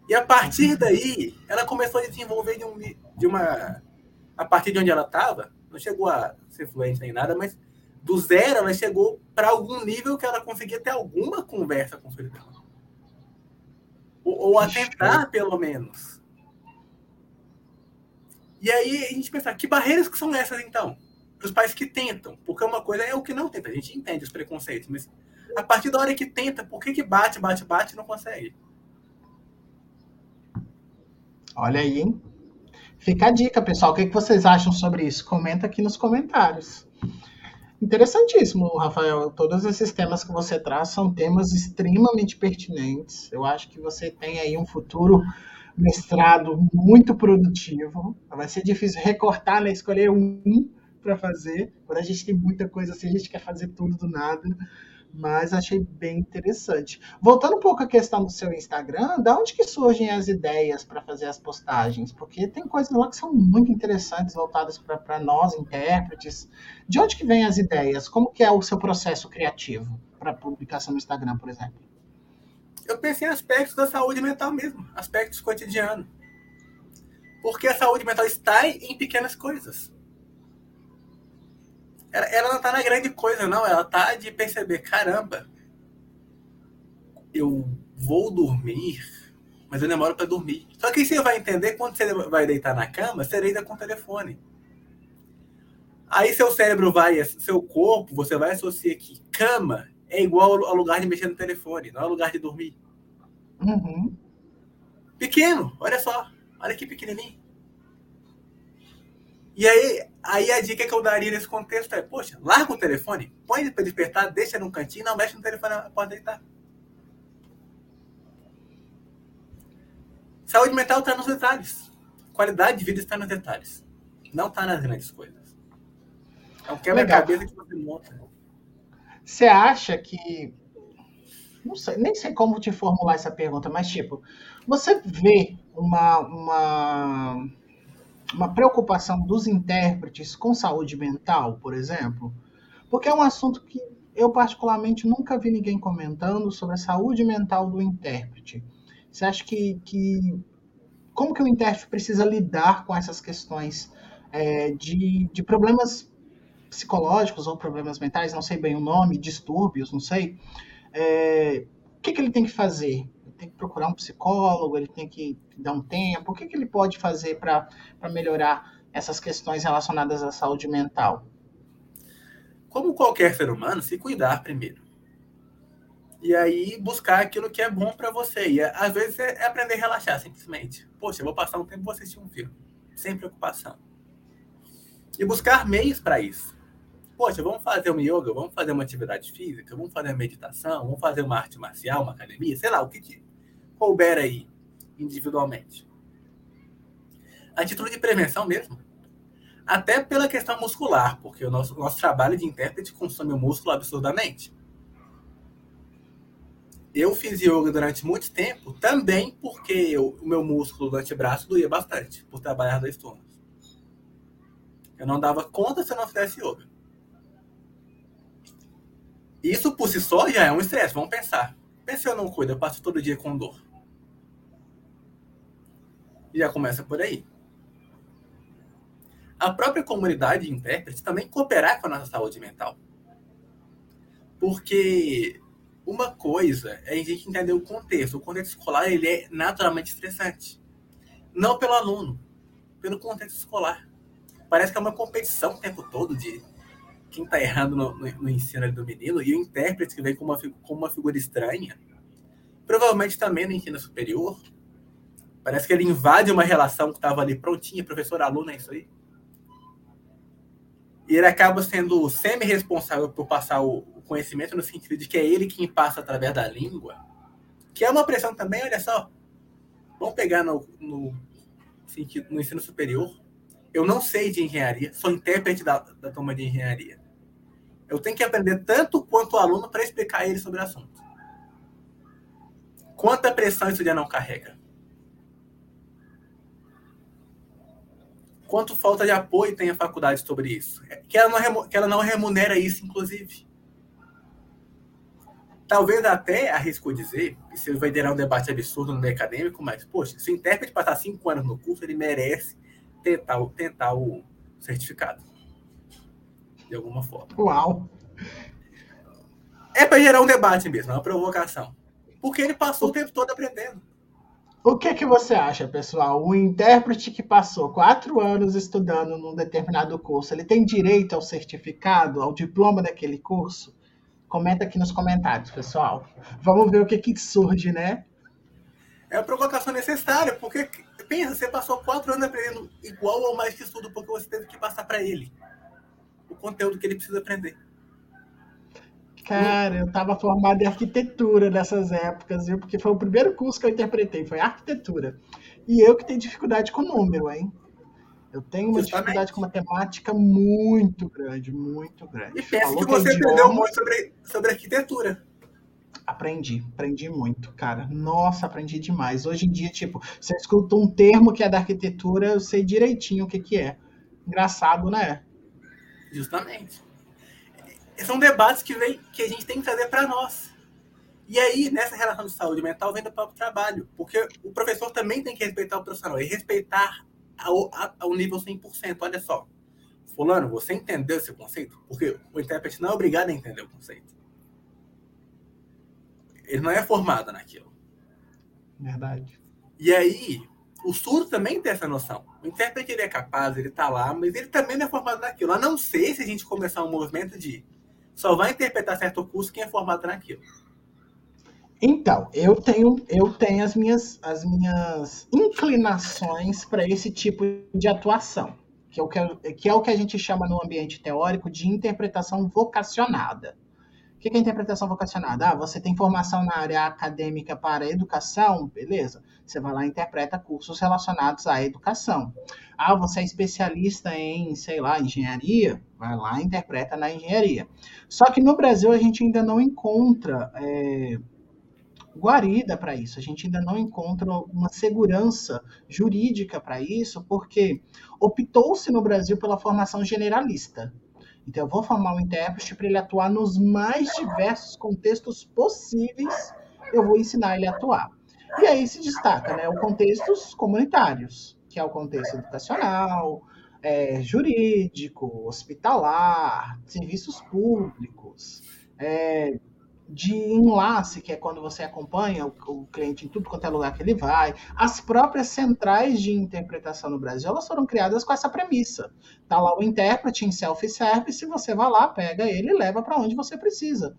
E a partir daí, ela começou a desenvolver de, um, de uma. A partir de onde ela estava, não chegou a ser fluente nem nada, mas do zero ela chegou para algum nível que ela conseguia ter alguma conversa com o filho dela. Ou, ou a tentar, pelo menos. E aí a gente pensa, que barreiras que são essas então? Para os pais que tentam, porque uma coisa é o que não tenta, a gente entende os preconceitos, mas a partir da hora que tenta, por que, que bate, bate, bate e não consegue? Olha aí, hein? Fica a dica, pessoal. O que, que vocês acham sobre isso? Comenta aqui nos comentários. Interessantíssimo, Rafael. Todos esses temas que você traz são temas extremamente pertinentes. Eu acho que você tem aí um futuro mestrado muito produtivo. Vai ser difícil recortar, né? Escolher um para fazer. Quando a gente tem muita coisa assim, a gente quer fazer tudo do nada mas achei bem interessante. Voltando um pouco à questão do seu Instagram, da onde que surgem as ideias para fazer as postagens? Porque tem coisas lá que são muito interessantes, voltadas para nós, intérpretes. De onde que vêm as ideias? Como que é o seu processo criativo para publicação no Instagram, por exemplo? Eu pensei em aspectos da saúde mental mesmo, aspectos cotidianos. Porque a saúde mental está em pequenas coisas ela, ela não tá na grande coisa, não. Ela tá de perceber, caramba, eu vou dormir, mas eu demoro para dormir. Só que você vai entender quando você vai deitar na cama, você deita com o telefone. Aí seu cérebro vai, seu corpo, você vai associar que cama é igual ao lugar de mexer no telefone, não é lugar de dormir. Uhum. Pequeno, olha só, olha que pequenininho. E aí, aí a dica que eu daria nesse contexto é, poxa, larga o telefone, põe ele para despertar, deixa num cantinho, não mexe no telefone, pode deitar. Saúde mental está nos detalhes. Qualidade de vida está nos detalhes. Não está nas grandes coisas. É um quebra-cabeça que você monta. Você acha que. Não sei, nem sei como te formular essa pergunta, mas tipo, você vê uma, uma uma preocupação dos intérpretes com saúde mental, por exemplo? Porque é um assunto que eu particularmente nunca vi ninguém comentando sobre a saúde mental do intérprete. Você acha que, que como que o intérprete precisa lidar com essas questões é, de, de problemas psicológicos ou problemas mentais, não sei bem o nome, distúrbios, não sei. É, o que, que ele tem que fazer? Tem que procurar um psicólogo, ele tem que dar um tempo? O que, que ele pode fazer para melhorar essas questões relacionadas à saúde mental? Como qualquer ser humano, se cuidar primeiro. E aí buscar aquilo que é bom para você. E às vezes é aprender a relaxar, simplesmente. Poxa, eu vou passar um tempo vou assistir um filme. Sem preocupação. E buscar meios para isso. Poxa, vamos fazer uma yoga, vamos fazer uma atividade física, vamos fazer uma meditação, vamos fazer uma arte marcial, uma academia, sei lá, o que, que couber aí, individualmente. A título de prevenção mesmo. Até pela questão muscular, porque o nosso, nosso trabalho de intérprete consome o músculo absurdamente. Eu fiz yoga durante muito tempo, também porque eu, o meu músculo do antebraço doía bastante, por trabalhar dois turnos. Eu não dava conta se eu não fizesse yoga. Isso por si só já é um estresse, vamos pensar. Pensa eu não cuido, eu passo todo dia com dor. Já começa por aí. A própria comunidade de intérpretes também cooperar com a nossa saúde mental. Porque uma coisa é a gente entender o contexto. O contexto escolar ele é naturalmente estressante. Não pelo aluno, pelo contexto escolar. Parece que é uma competição o tempo todo de quem está errando no, no, no, ensino do menino e o intérprete que vem com uma, uma figura estranha. Provavelmente também no ensino superior. Parece que ele invade uma relação que estava ali prontinha, professor-aluno, é isso aí. E ele acaba sendo semi-responsável por passar o conhecimento no sentido de que é ele quem passa através da língua. Que é uma pressão também, olha só. Vamos pegar no, no, sentido, no ensino superior. Eu não sei de engenharia, sou intérprete da, da turma de engenharia. Eu tenho que aprender tanto quanto o aluno para explicar ele sobre o assunto. Quanta pressão isso já não carrega? Quanto falta de apoio tem a faculdade sobre isso? Que ela não, que ela não remunera isso, inclusive. Talvez até arrisco dizer, isso vai gerar um debate absurdo no meio acadêmico, mas, poxa, se o intérprete passar cinco anos no curso, ele merece tentar, tentar o certificado. De alguma forma. Uau! É para gerar um debate mesmo, é uma provocação. Porque ele passou o tempo todo aprendendo. O que, que você acha, pessoal? O intérprete que passou quatro anos estudando num determinado curso, ele tem direito ao certificado, ao diploma daquele curso? Comenta aqui nos comentários, pessoal. Vamos ver o que, que surge, né? É a provocação necessária, porque pensa, você passou quatro anos aprendendo igual ou mais que estudo, porque você teve que passar para ele o conteúdo que ele precisa aprender. Cara, eu estava formado em arquitetura nessas épocas, viu? Porque foi o primeiro curso que eu interpretei, foi arquitetura. E eu que tenho dificuldade com número, hein? Eu tenho uma Justamente. dificuldade com matemática muito grande, muito grande. E pensa que você idioma, aprendeu muito sobre, sobre arquitetura. Aprendi, aprendi muito, cara. Nossa, aprendi demais. Hoje em dia, tipo, você escuta um termo que é da arquitetura, eu sei direitinho o que, que é. Engraçado, né? Justamente. São debates que, vem, que a gente tem que trazer para nós. E aí, nessa relação de saúde mental, vem do próprio trabalho. Porque o professor também tem que respeitar o profissional e respeitar ao, ao nível 100%. Olha só, fulano, você entendeu esse conceito? Porque o intérprete não é obrigado a entender o conceito. Ele não é formado naquilo. Verdade. E aí, o surdo também tem essa noção. O intérprete ele é capaz, ele está lá, mas ele também não é formado naquilo. A não ser se a gente começar um movimento de só vai interpretar certo curso quem é formado naquilo. Então, eu tenho, eu tenho as minhas, as minhas inclinações para esse tipo de atuação, que é, o que, que é o que a gente chama no ambiente teórico de interpretação vocacionada. Que é interpretação vocacionada? Ah, você tem formação na área acadêmica para educação, beleza. Você vai lá e interpreta cursos relacionados à educação. Ah, você é especialista em, sei lá, engenharia, vai lá e interpreta na engenharia. Só que no Brasil a gente ainda não encontra é, guarida para isso. A gente ainda não encontra uma segurança jurídica para isso, porque optou-se no Brasil pela formação generalista. Então, eu vou formar um intérprete para ele atuar nos mais diversos contextos possíveis, eu vou ensinar ele a atuar. E aí se destaca né, os contextos comunitários, que é o contexto educacional, é, jurídico, hospitalar, serviços públicos, é, de enlace, que é quando você acompanha o, o, cliente em tudo quanto é lugar que ele vai. As próprias centrais de interpretação no Brasil, elas foram criadas com essa premissa. Tá lá o intérprete em self-service, você vai lá, pega ele e leva para onde você precisa.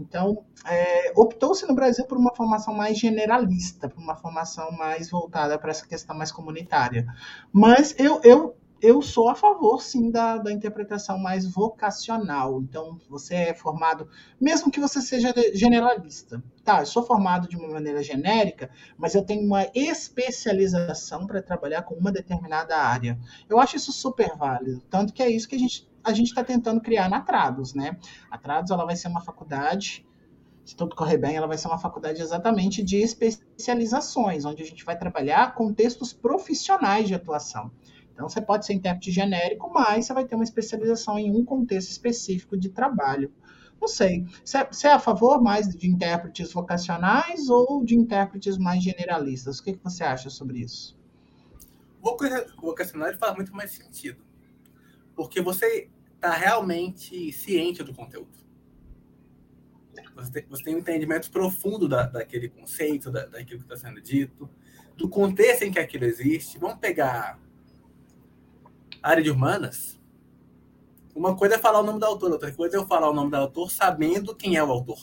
Então, é, optou-se no Brasil por uma formação mais generalista, por uma formação mais voltada para essa questão mais comunitária. Mas eu, eu eu sou a favor, sim, da, da interpretação mais vocacional. Então, você é formado, mesmo que você seja generalista. Tá, eu sou formado de uma maneira genérica, mas eu tenho uma especialização para trabalhar com uma determinada área. Eu acho isso super válido. Tanto que é isso que a gente a gente está tentando criar na Trados, né? A Trados ela vai ser uma faculdade se tudo correr bem, ela vai ser uma faculdade exatamente de especializações, onde a gente vai trabalhar contextos profissionais de atuação. Então, você pode ser intérprete genérico, mas você vai ter uma especialização em um contexto específico de trabalho. Não sei. Você é a favor mais de intérpretes vocacionais ou de intérpretes mais generalistas? O que, que você acha sobre isso? Vocacional faz muito mais sentido. Porque você está realmente ciente do conteúdo. Você tem, você tem um entendimento profundo da, daquele conceito, da, daquilo que está sendo dito, do contexto em que aquilo existe. Vamos pegar área de humanas, uma coisa é falar o nome do autor, outra coisa é eu falar o nome do autor sabendo quem é o autor.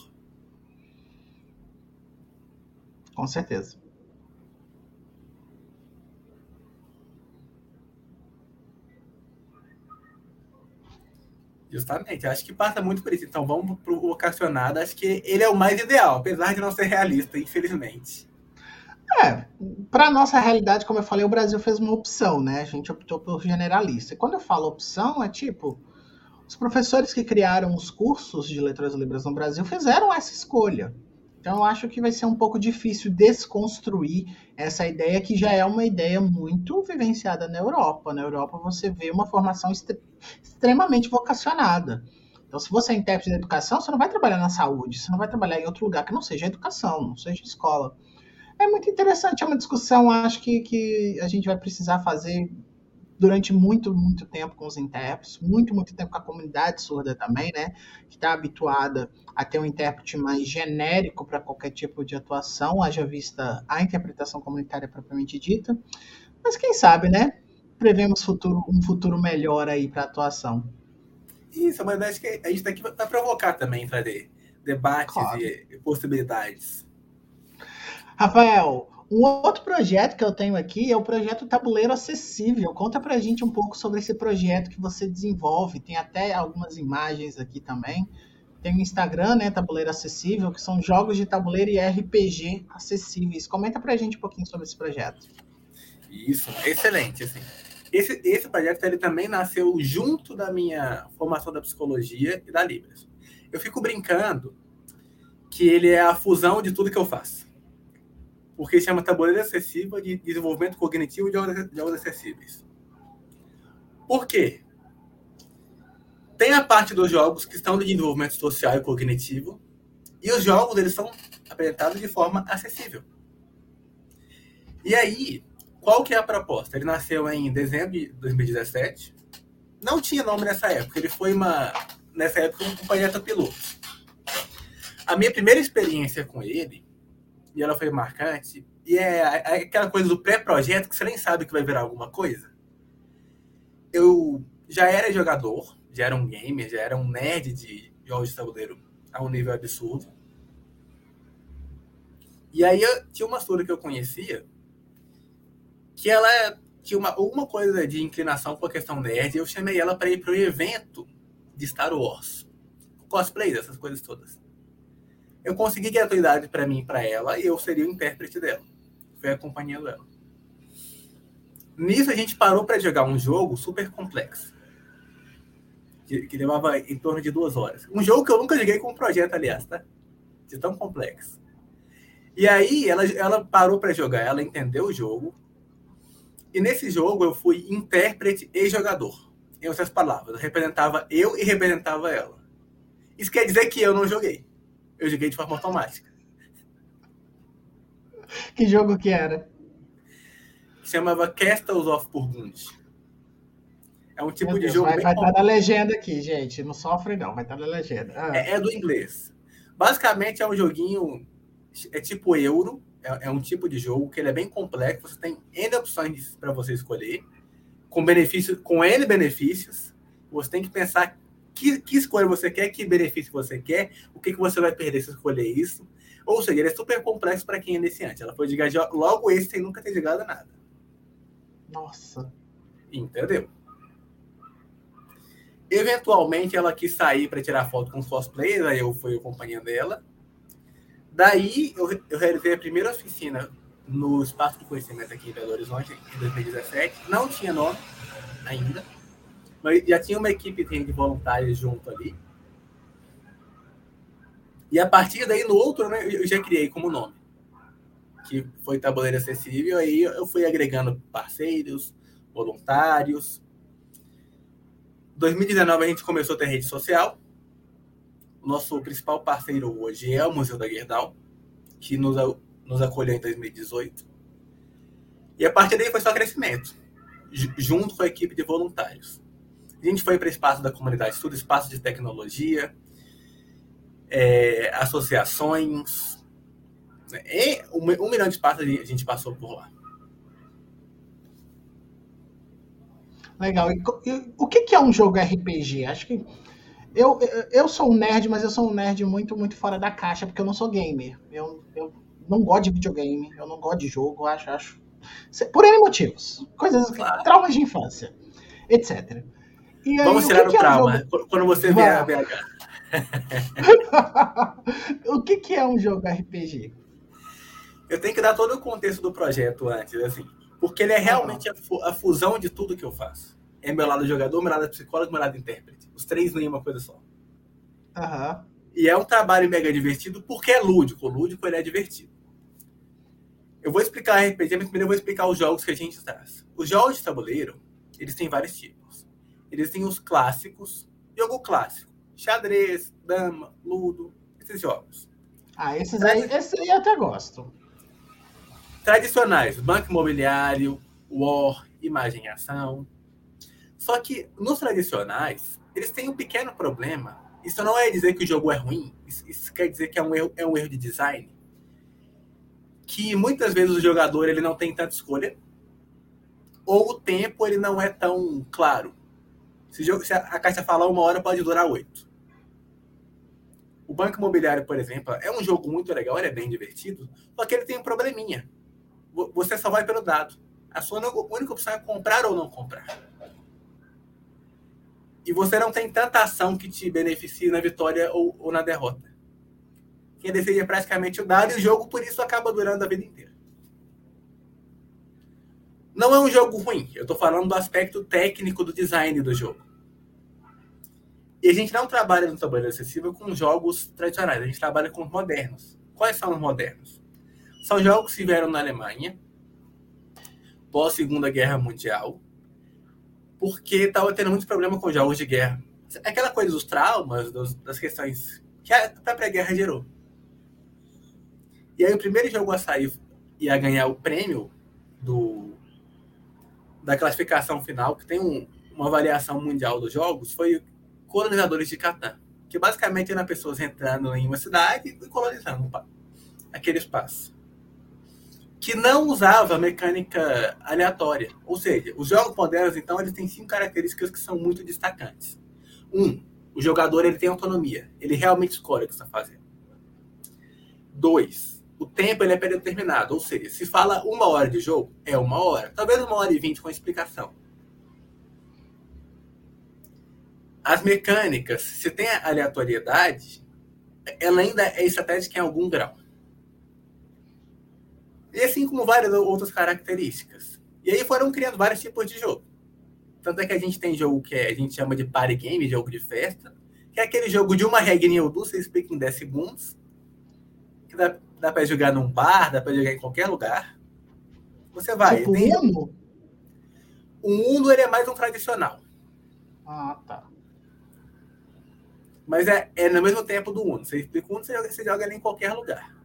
Com certeza. Justamente, acho que passa muito por isso. Então vamos para o vocacionado, acho que ele é o mais ideal, apesar de não ser realista, infelizmente. É, para nossa realidade, como eu falei, o Brasil fez uma opção, né? A gente optou por generalista. E quando eu falo opção, é tipo, os professores que criaram os cursos de letras libras no Brasil fizeram essa escolha. Então eu acho que vai ser um pouco difícil desconstruir essa ideia que já é uma ideia muito vivenciada na Europa. Na Europa você vê uma formação extremamente vocacionada. Então, se você é intérprete da educação, você não vai trabalhar na saúde, você não vai trabalhar em outro lugar que não seja educação, não seja escola. É muito interessante, é uma discussão, acho que, que a gente vai precisar fazer durante muito, muito tempo com os intérpretes, muito, muito tempo com a comunidade surda também, né? Que está habituada a ter um intérprete mais genérico para qualquer tipo de atuação, haja vista a interpretação comunitária propriamente dita. Mas quem sabe, né? Prevemos futuro, um futuro melhor aí para a atuação. Isso, mas acho que a gente está aqui para provocar também, fazer debates claro. e possibilidades. Rafael, um outro projeto que eu tenho aqui é o projeto Tabuleiro Acessível. Conta pra gente um pouco sobre esse projeto que você desenvolve. Tem até algumas imagens aqui também. Tem o Instagram, né, Tabuleiro Acessível, que são jogos de tabuleiro e RPG acessíveis. Comenta pra gente um pouquinho sobre esse projeto. Isso, excelente. Assim. Esse, esse projeto ele também nasceu junto da minha formação da psicologia e da Libras. Eu fico brincando que ele é a fusão de tudo que eu faço porque chama tabuleiro acessível de desenvolvimento cognitivo de jogos acessíveis. Por quê? Tem a parte dos jogos que estão de desenvolvimento social e cognitivo, e os jogos eles são apresentados de forma acessível. E aí, qual que é a proposta? Ele nasceu em dezembro de 2017. Não tinha nome nessa época, ele foi uma nessa época um projeto piloto. A minha primeira experiência com ele e ela foi marcante. E é, é aquela coisa do pré-projeto que você nem sabe que vai virar alguma coisa. Eu já era jogador, já era um gamer, já era um nerd de jogos de tabuleiro a um nível absurdo. E aí eu, tinha uma surda que eu conhecia que ela tinha uma, alguma coisa de inclinação com a questão nerd e eu chamei ela para ir para o evento de Star Wars. Cosplay, essas coisas todas eu consegui gratuidade para mim e para ela e eu seria o intérprete dela. Fui acompanhando ela. Nisso a gente parou para jogar um jogo super complexo. Que, que, levava em torno de duas horas. Um jogo que eu nunca joguei com um projeto, aliás, tá? De tão complexo. E aí ela, ela parou para jogar, ela entendeu o jogo. E nesse jogo eu fui intérprete e jogador. Em outras palavras, eu representava eu e representava ela. Isso quer dizer que eu não joguei eu joguei de forma automática. Que jogo que era? Chamava Castles of Burgundy. É um tipo Meu de Deus, jogo. Vai, vai estar tá na legenda aqui, gente. Não sofre, não. Vai estar tá na legenda. Ah. É, é, do inglês. Basicamente é um joguinho. É tipo euro. É, é, um tipo de jogo que ele é bem complexo. Você tem N opções para você escolher. Com benefícios, com N benefícios. Você tem que pensar que, que escolha você quer, que benefício você quer, o que, que você vai perder se escolher isso. Ou seja, ele é super complexo para quem é iniciante. Ela foi jogar logo esse sem nunca ter jogado nada. Nossa. Entendeu? Eventualmente ela quis sair para tirar foto com os cosplayers, aí eu fui acompanhando ela. Daí eu, eu realizei a primeira oficina no Espaço de Conhecimento aqui em Belo Horizonte, em 2017. Não tinha nome ainda mas já tinha uma equipe de voluntários junto ali. E a partir daí, no outro, né, eu já criei como nome, que foi Tabuleiro Acessível. Aí eu fui agregando parceiros, voluntários. 2019 a gente começou a ter rede social. O nosso principal parceiro hoje é o Museu da Gerdau, que nos, nos acolheu em 2018. E a partir daí foi só crescimento, junto com a equipe de voluntários. A gente foi para espaço da comunidade, tudo espaço de tecnologia, é, associações. Né? E um, um milhão de espaços a gente passou por lá. Legal. E, e, o que, que é um jogo RPG? Acho que eu, eu sou um nerd, mas eu sou um nerd muito, muito fora da caixa, porque eu não sou gamer. Eu, eu não gosto de videogame, eu não gosto de jogo, acho, acho. Por N motivos. Coisas, claro. traumas de infância, etc. Aí, Vamos tirar o, que o trauma, é um quando você vier a BH. o que, que é um jogo RPG? Eu tenho que dar todo o contexto do projeto antes, assim, porque ele é realmente a, a fusão de tudo que eu faço. É meu lado jogador, meu lado psicólogo, meu lado intérprete. Os três em uma coisa só. Uhum. E é um trabalho mega divertido porque é lúdico. O lúdico ele é divertido. Eu vou explicar RPG, mas primeiro eu vou explicar os jogos que a gente traz. Os jogos de tabuleiro, eles têm vários tipos. Eles têm os clássicos, jogo clássico. xadrez, dama, ludo, esses jogos. Ah, esses aí, esse aí eu até gosto. Tradicionais, banco imobiliário, war, imagem e ação. Só que nos tradicionais, eles têm um pequeno problema. Isso não é dizer que o jogo é ruim, isso, isso quer dizer que é um erro, é um erro de design. Que muitas vezes o jogador ele não tem tanta escolha, ou o tempo ele não é tão claro. Se, se a caixa falar uma hora, pode durar oito. O Banco Imobiliário, por exemplo, é um jogo muito legal, ele é bem divertido, só que ele tem um probleminha. Você só vai pelo dado. A sua única opção é comprar ou não comprar. E você não tem tanta ação que te beneficie na vitória ou, ou na derrota. Quem decide é praticamente o dado e o jogo, por isso, acaba durando a vida inteira. Não é um jogo ruim, eu estou falando do aspecto técnico do design do jogo. E a gente não trabalha no tabuleiro acessível com jogos tradicionais, a gente trabalha com os modernos. Quais são os modernos? São jogos que vieram na Alemanha, pós Segunda Guerra Mundial, porque estava tendo muito problema com jogos de guerra. Aquela coisa dos traumas, dos, das questões que a própria guerra gerou. E aí o primeiro jogo a sair e a ganhar o prêmio do, da classificação final, que tem um, uma avaliação mundial dos jogos, foi colonizadores de Catan, que basicamente eram pessoas entrando em uma cidade e colonizando aquele espaço. Que não usava mecânica aleatória. Ou seja, os jogos modernos, então, eles têm cinco características que são muito destacantes. Um, o jogador ele tem autonomia. Ele realmente escolhe o que está fazendo. Dois, o tempo ele é predeterminado. Ou seja, se fala uma hora de jogo, é uma hora. Talvez uma hora e vinte com explicação As mecânicas, se tem aleatoriedade, ela ainda é estratégica em algum grau. E assim como várias outras características. E aí foram criando vários tipos de jogo. Tanto é que a gente tem jogo que a gente chama de party game, jogo de festa, que é aquele jogo de uma regrinha ou duas, você explica em 10 segundos, que dá, dá para jogar num bar, dá para jogar em qualquer lugar. Você vai. Tipo tem... Uno? O Uno ele é mais um tradicional. Ah, tá. Mas é, é no mesmo tempo do Uno. Você explica o Uno, você joga, você joga ele em qualquer lugar.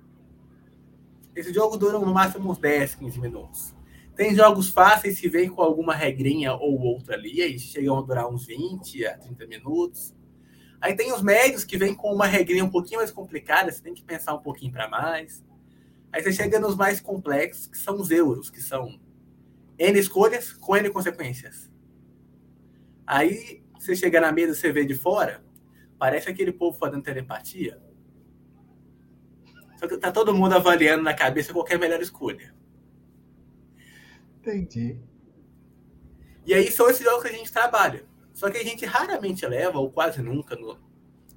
Esse jogo dura no máximo uns 10, 15 minutos. Tem jogos fáceis que vêm com alguma regrinha ou outra ali, aí chegam a durar uns 20 a 30 minutos. Aí tem os médios que vêm com uma regrinha um pouquinho mais complicada, você tem que pensar um pouquinho para mais. Aí você chega nos mais complexos, que são os euros, que são N escolhas com N consequências. Aí você chega na mesa, você vê de fora, Parece aquele povo fazendo telepatia. Só que tá todo mundo avaliando na cabeça qualquer melhor escolha. Entendi. E aí são esses jogos que a gente trabalha. Só que a gente raramente leva, ou quase nunca, no,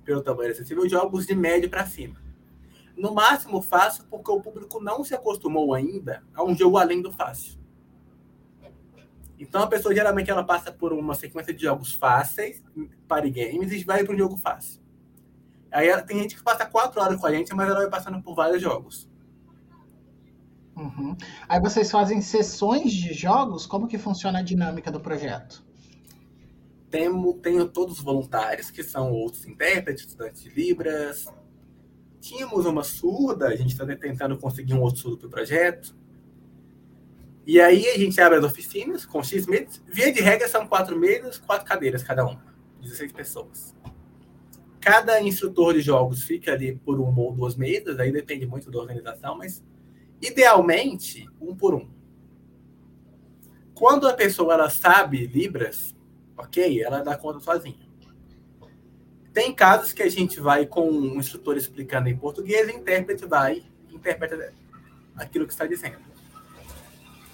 pelo tamanho acessível, jogos de médio para cima. No máximo fácil, porque o público não se acostumou ainda a um jogo além do fácil. Então a pessoa geralmente ela passa por uma sequência de jogos fáceis, party games, e vai para um jogo fácil. Aí ela, tem gente que passa quatro horas com a gente, mas ela vai passando por vários jogos. Uhum. Aí vocês fazem sessões de jogos? Como que funciona a dinâmica do projeto? Tenho, tenho todos os voluntários, que são outros intérpretes, estudantes de Libras. Tínhamos uma surda, a gente está tentando conseguir um outro surdo para o projeto. E aí a gente abre as oficinas com X meses. Via de regra são quatro mesas, quatro cadeiras cada uma. 16 pessoas. Cada instrutor de jogos fica ali por uma ou duas mesas, aí depende muito da organização, mas idealmente um por um. Quando a pessoa ela sabe Libras, ok, ela dá conta sozinha. Tem casos que a gente vai com um instrutor explicando em português, e o intérprete vai interpreta aquilo que está dizendo.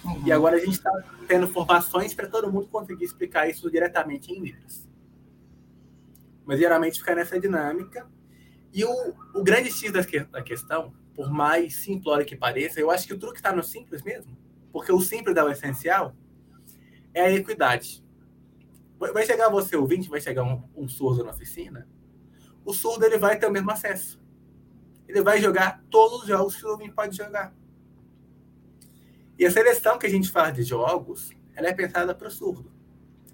Uhum. E agora a gente está tendo formações para todo mundo conseguir explicar isso diretamente em Libras. Mas geralmente fica nessa dinâmica. E o, o grande X da, da questão, por mais simplório que pareça, eu acho que o truque está no simples mesmo. Porque o simples dá o essencial, é a equidade. Vai chegar você, ouvinte, vai chegar um, um surdo na oficina, o surdo ele vai ter o mesmo acesso. Ele vai jogar todos os jogos que o ouvinte pode jogar. E a seleção que a gente faz de jogos, ela é pensada para o surdo,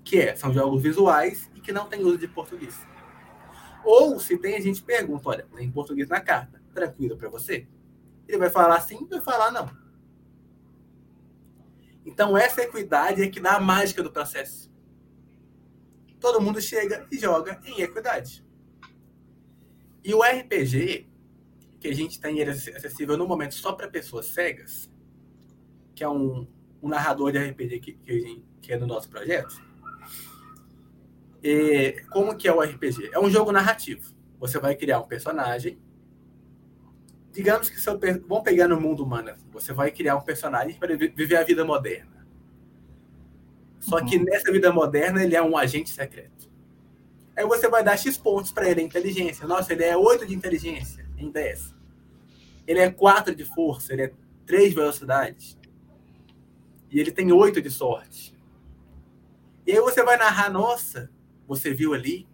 que é, são jogos visuais e que não tem uso de português. Ou se tem, a gente pergunta, olha, em português na carta, tranquilo para você? Ele vai falar sim, vai falar não. Então essa equidade é que dá a mágica do processo. Todo mundo chega e joga em equidade. E o RPG, que a gente tem acessível no momento só para pessoas cegas, que é um, um narrador de RPG que, que, que, é do nosso projeto. E como que é o RPG? É um jogo narrativo. Você vai criar um personagem. Digamos que seu, vamos pegar no mundo humano. Você vai criar um personagem para viver a vida moderna. Só que uhum. nessa vida moderna ele é um agente secreto. Aí você vai dar X pontos para ele, inteligência. Nossa, ele é 8 de inteligência em 10. Ele é 4 de força, ele é 3 de velocidade. E ele tem 8 de sorte. E aí você vai narrar, nossa, você viu ali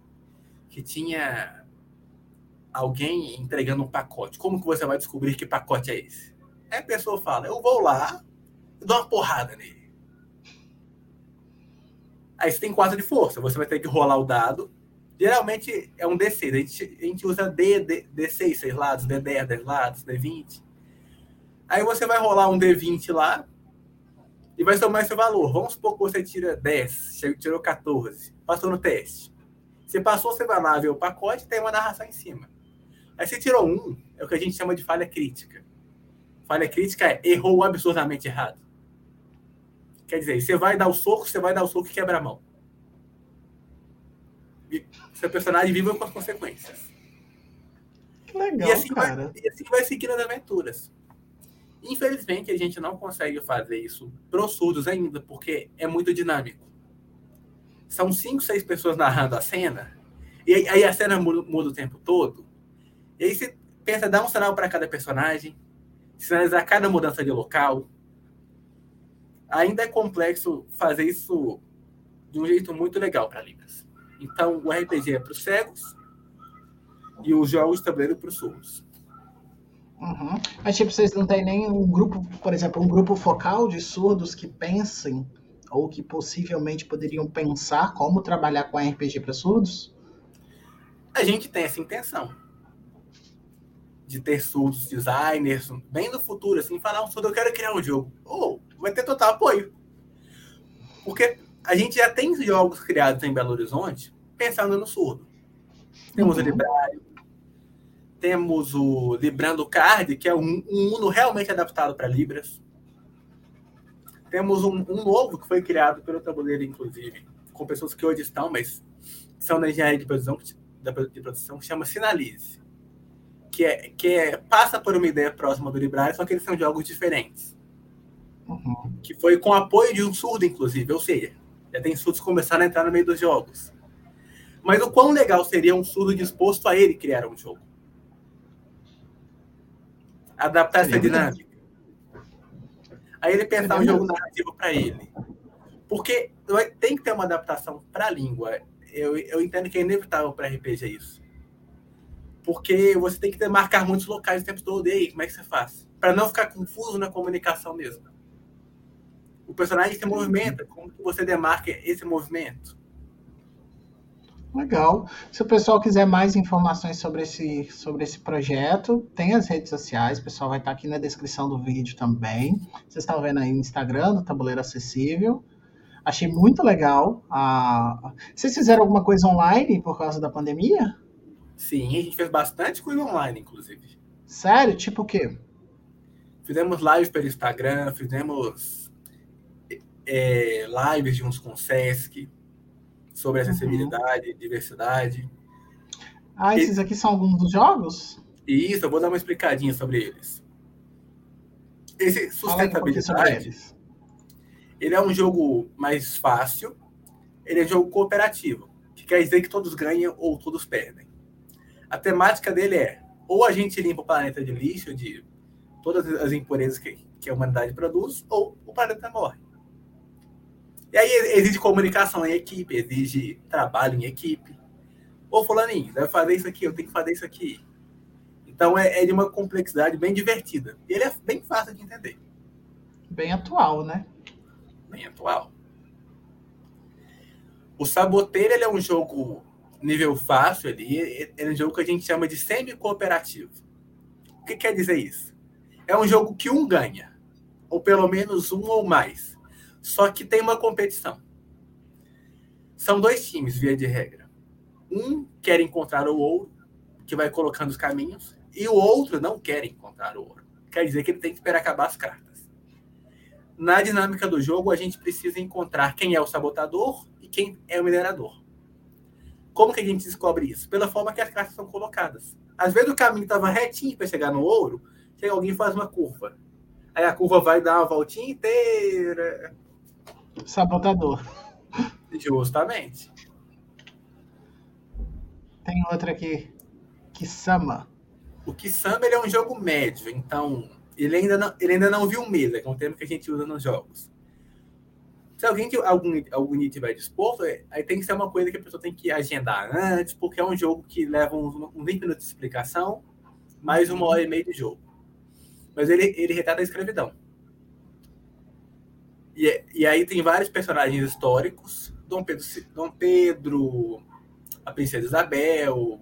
que tinha alguém entregando um pacote. Como que você vai descobrir que pacote é esse? A pessoa fala, eu vou lá e dou uma porrada nele. Aí você tem 4 de força, você vai ter que rolar o dado Geralmente é um D6. A gente, a gente usa D, D, D6, 6 lados, D10, 10 lados, D20. Aí você vai rolar um D20 lá e vai somar esse valor. Vamos supor que você tira 10, tirou 14, passou no teste. Se passou, você vai lá ver o pacote e tem uma narração em cima. Aí você tirou um, é o que a gente chama de falha crítica. Falha crítica é errou absurdamente errado. Quer dizer, você vai dar o soco, você vai dar o soco e quebra a mão seu personagem viva com as consequências. Que legal, e assim cara. Vai, e assim vai seguindo as aventuras. Infelizmente, a gente não consegue fazer isso para os surdos ainda, porque é muito dinâmico. São cinco, seis pessoas narrando a cena, e aí a cena muda, o tempo todo. E aí você pensa, dar um sinal para cada personagem, sinalizar cada mudança de local. Ainda é complexo fazer isso de um jeito muito legal para Libras. Então, o RPG é para os cegos e os jogos de tabuleiro para os surdos. Uhum. Mas, tipo, vocês não têm nem um grupo, por exemplo, um grupo focal de surdos que pensem ou que possivelmente poderiam pensar como trabalhar com RPG para surdos? A gente tem essa intenção de ter surdos designers, bem no futuro, assim, falar um surdo, eu quero criar um jogo. Ou oh, vai ter total apoio. Porque a gente já tem jogos criados em Belo Horizonte pensando no surdo. Temos uhum. o Librário, temos o Librando Card, que é um, um Uno realmente adaptado para Libras. Temos um, um, novo que foi criado pelo tabuleiro, inclusive, com pessoas que hoje estão, mas são da engenharia de produção, de produção que chama Sinalize. Que, é, que é, passa por uma ideia próxima do Librário, só que eles são jogos diferentes. Uhum. Que foi com apoio de um surdo, inclusive. Ou seja, já tem surdos começaram a entrar no meio dos jogos. Mas o quão legal seria um surdo disposto a ele criar um jogo? Adaptar essa dinâmica. Aí ele pensar um jogo narrativo para ele. Porque tem que ter uma adaptação para a língua. Eu, eu entendo que é inevitável para RPG isso. Porque você tem que demarcar muitos locais o tempo todo. E aí, como é que você faz? Para não ficar confuso na comunicação mesmo o personagem se movimenta, como que você demarca esse movimento? Legal. Se o pessoal quiser mais informações sobre esse, sobre esse projeto, tem as redes sociais, o pessoal vai estar aqui na descrição do vídeo também. Vocês estão vendo aí no Instagram, no Tabuleiro Acessível. Achei muito legal. Ah, vocês fizeram alguma coisa online por causa da pandemia? Sim, a gente fez bastante coisa online, inclusive. Sério? Tipo o quê? Fizemos lives pelo Instagram, fizemos é, lives de uns com Sesc sobre acessibilidade, uhum. diversidade. Ah, esses aqui são alguns dos jogos? Isso, eu vou dar uma explicadinha sobre eles. Esse sustentabilidade, ele é um jogo mais fácil, ele é um jogo cooperativo, que quer dizer que todos ganham ou todos perdem. A temática dele é ou a gente limpa o planeta de lixo, de todas as impurezas que, que a humanidade produz, ou o planeta morre. E aí exige comunicação em equipe, exige trabalho em equipe. Ô, fulaninho, deve fazer isso aqui, eu tenho que fazer isso aqui. Então é, é de uma complexidade bem divertida. E ele é bem fácil de entender. Bem atual, né? Bem atual. O Saboteiro ele é um jogo nível fácil ali, é um jogo que a gente chama de semi-cooperativo. O que quer dizer isso? É um jogo que um ganha, ou pelo menos um ou mais, só que tem uma competição. São dois times, via de regra. Um quer encontrar o ouro, que vai colocando os caminhos, e o outro não quer encontrar o ouro. Quer dizer que ele tem que esperar acabar as cartas. Na dinâmica do jogo, a gente precisa encontrar quem é o sabotador e quem é o minerador. Como que a gente descobre isso? Pela forma que as cartas são colocadas. Às vezes o caminho estava retinho para chegar no ouro, chega alguém faz uma curva. Aí a curva vai dar uma voltinha inteira. Sabotador. Justamente. Tem outra aqui. Kisama. O Kisama ele é um jogo médio, então ele ainda não, ele ainda não viu mesa, que é um termo que a gente usa nos jogos. Se alguém algum algum tiver disposto, é, aí tem que ser uma coisa que a pessoa tem que agendar antes, porque é um jogo que leva uns, uns 20 minutos de explicação, mais uma hora e meia de jogo. Mas ele, ele retrata a escravidão. E, e aí tem vários personagens históricos, Dom Pedro, Dom Pedro, a Princesa Isabel,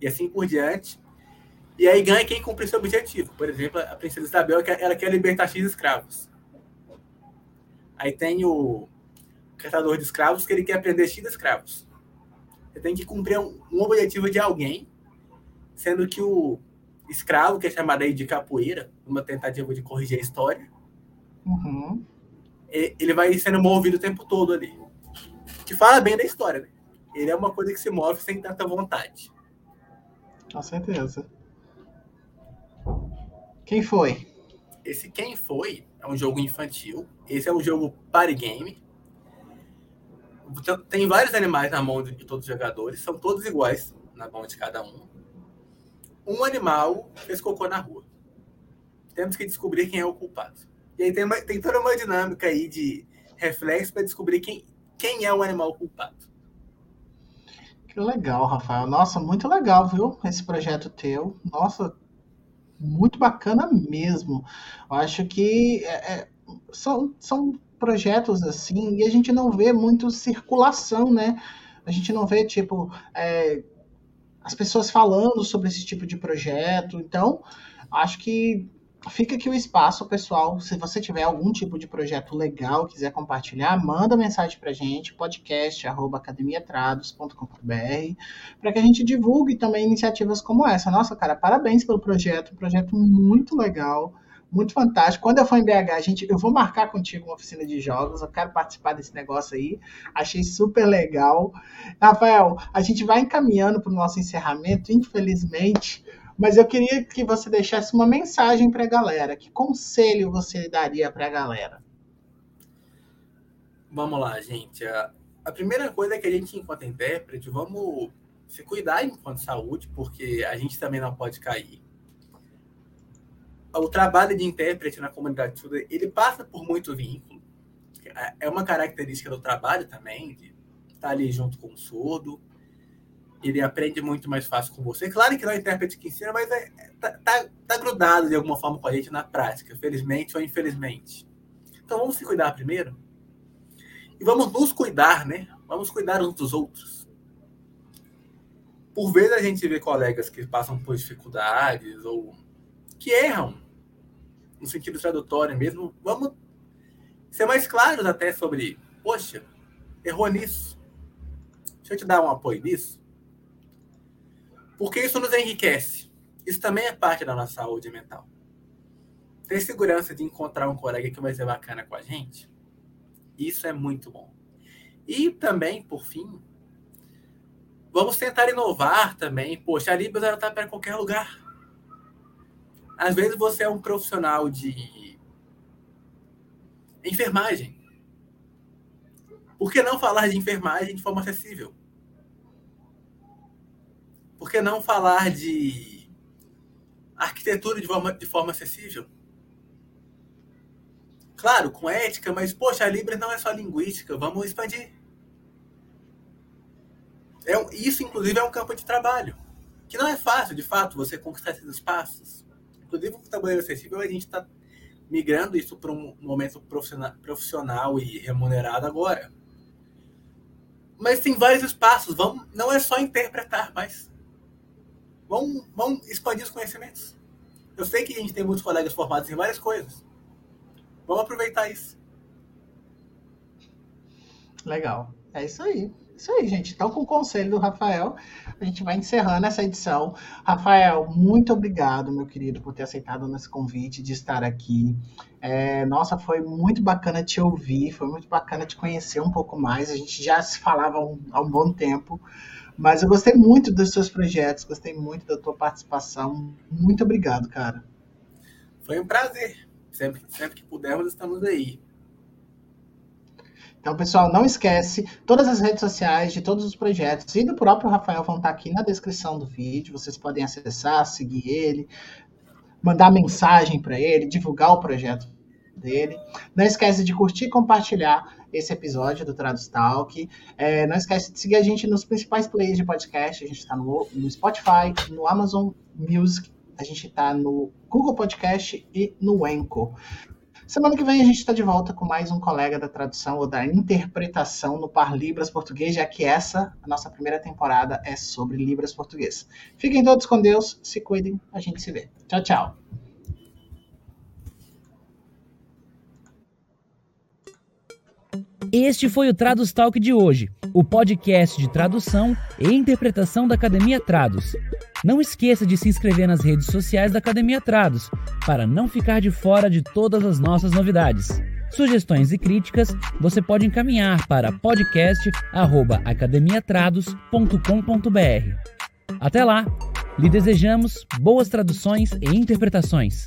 e assim por diante. E aí ganha quem cumpre seu objetivo. Por exemplo, a Princesa Isabel, ela quer libertar X escravos. Aí tem o caçador de escravos que ele quer aprender X escravos. Você tem que cumprir um, um, objetivo de alguém, sendo que o escravo, que é chamado aí de capoeira, uma tentativa de corrigir a história, uhum. Ele vai sendo movido o tempo todo ali. Que fala bem da história, né? Ele é uma coisa que se move sem tanta vontade. Com certeza. Quem foi? Esse Quem Foi é um jogo infantil. Esse é um jogo party game. Tem vários animais na mão de todos os jogadores, são todos iguais na mão de cada um. Um animal fez cocô na rua. Temos que descobrir quem é o culpado. E aí tem, uma, tem toda uma dinâmica aí de reflexo para descobrir quem, quem é o animal culpado. Que legal, Rafael. Nossa, muito legal, viu? Esse projeto teu. Nossa, muito bacana mesmo. Eu acho que é, é, são, são projetos assim e a gente não vê muito circulação, né? A gente não vê, tipo, é, as pessoas falando sobre esse tipo de projeto. Então, acho que fica aqui o espaço, pessoal. Se você tiver algum tipo de projeto legal, quiser compartilhar, manda mensagem pra gente, podcast@academiatrados.com.br, para que a gente divulgue também iniciativas como essa. Nossa, cara, parabéns pelo projeto, um projeto muito legal. Muito fantástico. Quando eu for em BH, a gente, eu vou marcar contigo uma oficina de jogos. Eu quero participar desse negócio aí. Achei super legal. Rafael, a gente vai encaminhando para o nosso encerramento. Infelizmente, mas eu queria que você deixasse uma mensagem para a galera. Que conselho você daria para a galera? Vamos lá, gente. A, primeira coisa é que a gente, enquanto intérprete, vamos se cuidar enquanto saúde, porque a gente também não pode cair. O trabalho de intérprete na comunidade surda, ele passa por muito vínculo. É uma característica do trabalho também, de estar ali junto com o surdo ele aprende muito mais fácil com você. Claro que não é o intérprete que ensina, mas é, tá, tá, tá, grudado de alguma forma com a gente na prática, felizmente ou infelizmente. Então vamos se cuidar primeiro. E vamos nos cuidar, né? Vamos cuidar uns dos outros. Por vezes a gente vê colegas que passam por dificuldades ou que erram, no sentido tradutório mesmo. Vamos ser mais claros até sobre, poxa, errou nisso. Deixa eu te dar um apoio nisso. Porque isso nos enriquece. Isso também é parte da nossa saúde mental. Ter segurança de encontrar um colega que vai ser bacana com a gente, isso é muito bom. E também, por fim, vamos tentar inovar também. Poxa, a Libras ela está para qualquer lugar. Às vezes você é um profissional de enfermagem. Por que não falar de enfermagem de forma acessível? Por que não falar de arquitetura de forma, de forma acessível? Claro, com ética, mas, poxa, a Libras não é só linguística, vamos expandir. É, isso, inclusive, é um campo de trabalho, que não é fácil, de fato, você conquistar esses espaços. Inclusive, o tabuleiro acessível, a gente está migrando isso para um momento profissional, profissional e remunerado agora. Mas tem vários espaços. Vamos, não é só interpretar, mas vamos, vamos expandir os conhecimentos. Eu sei que a gente tem muitos colegas formados em várias coisas. Vamos aproveitar isso. Legal. É isso aí. Isso aí, gente. Então, com o conselho do Rafael, a gente vai encerrando essa edição. Rafael, muito obrigado, meu querido, por ter aceitado o nosso convite de estar aqui. É, nossa, foi muito bacana te ouvir, foi muito bacana te conhecer um pouco mais. A gente já se falava há um, há um bom tempo, mas eu gostei muito dos seus projetos, gostei muito da tua participação. Muito obrigado, cara. Foi um prazer. Sempre, sempre que pudermos, estamos aí. Então, pessoal, não esquece, todas as redes sociais de todos os projetos e do próprio Rafael vão estar aqui na descrição do vídeo. Vocês podem acessar, seguir ele, mandar mensagem para ele, divulgar o projeto dele. Não esquece de curtir e compartilhar esse episódio do Tradus Talk. É, não esquece de seguir a gente nos principais players de podcast. A gente está no, no Spotify, no Amazon Music, a gente está no Google Podcast e no Anchor. Semana que vem a gente está de volta com mais um colega da tradução ou da interpretação no Par Libras Português, já que essa, a nossa primeira temporada, é sobre Libras Português. Fiquem todos com Deus, se cuidem, a gente se vê. Tchau, tchau. Este foi o Tradus Talk de hoje, o podcast de tradução e interpretação da Academia Trados. Não esqueça de se inscrever nas redes sociais da Academia Trados, para não ficar de fora de todas as nossas novidades. Sugestões e críticas você pode encaminhar para podcast@academiatrados.com.br. Até lá, lhe desejamos boas traduções e interpretações.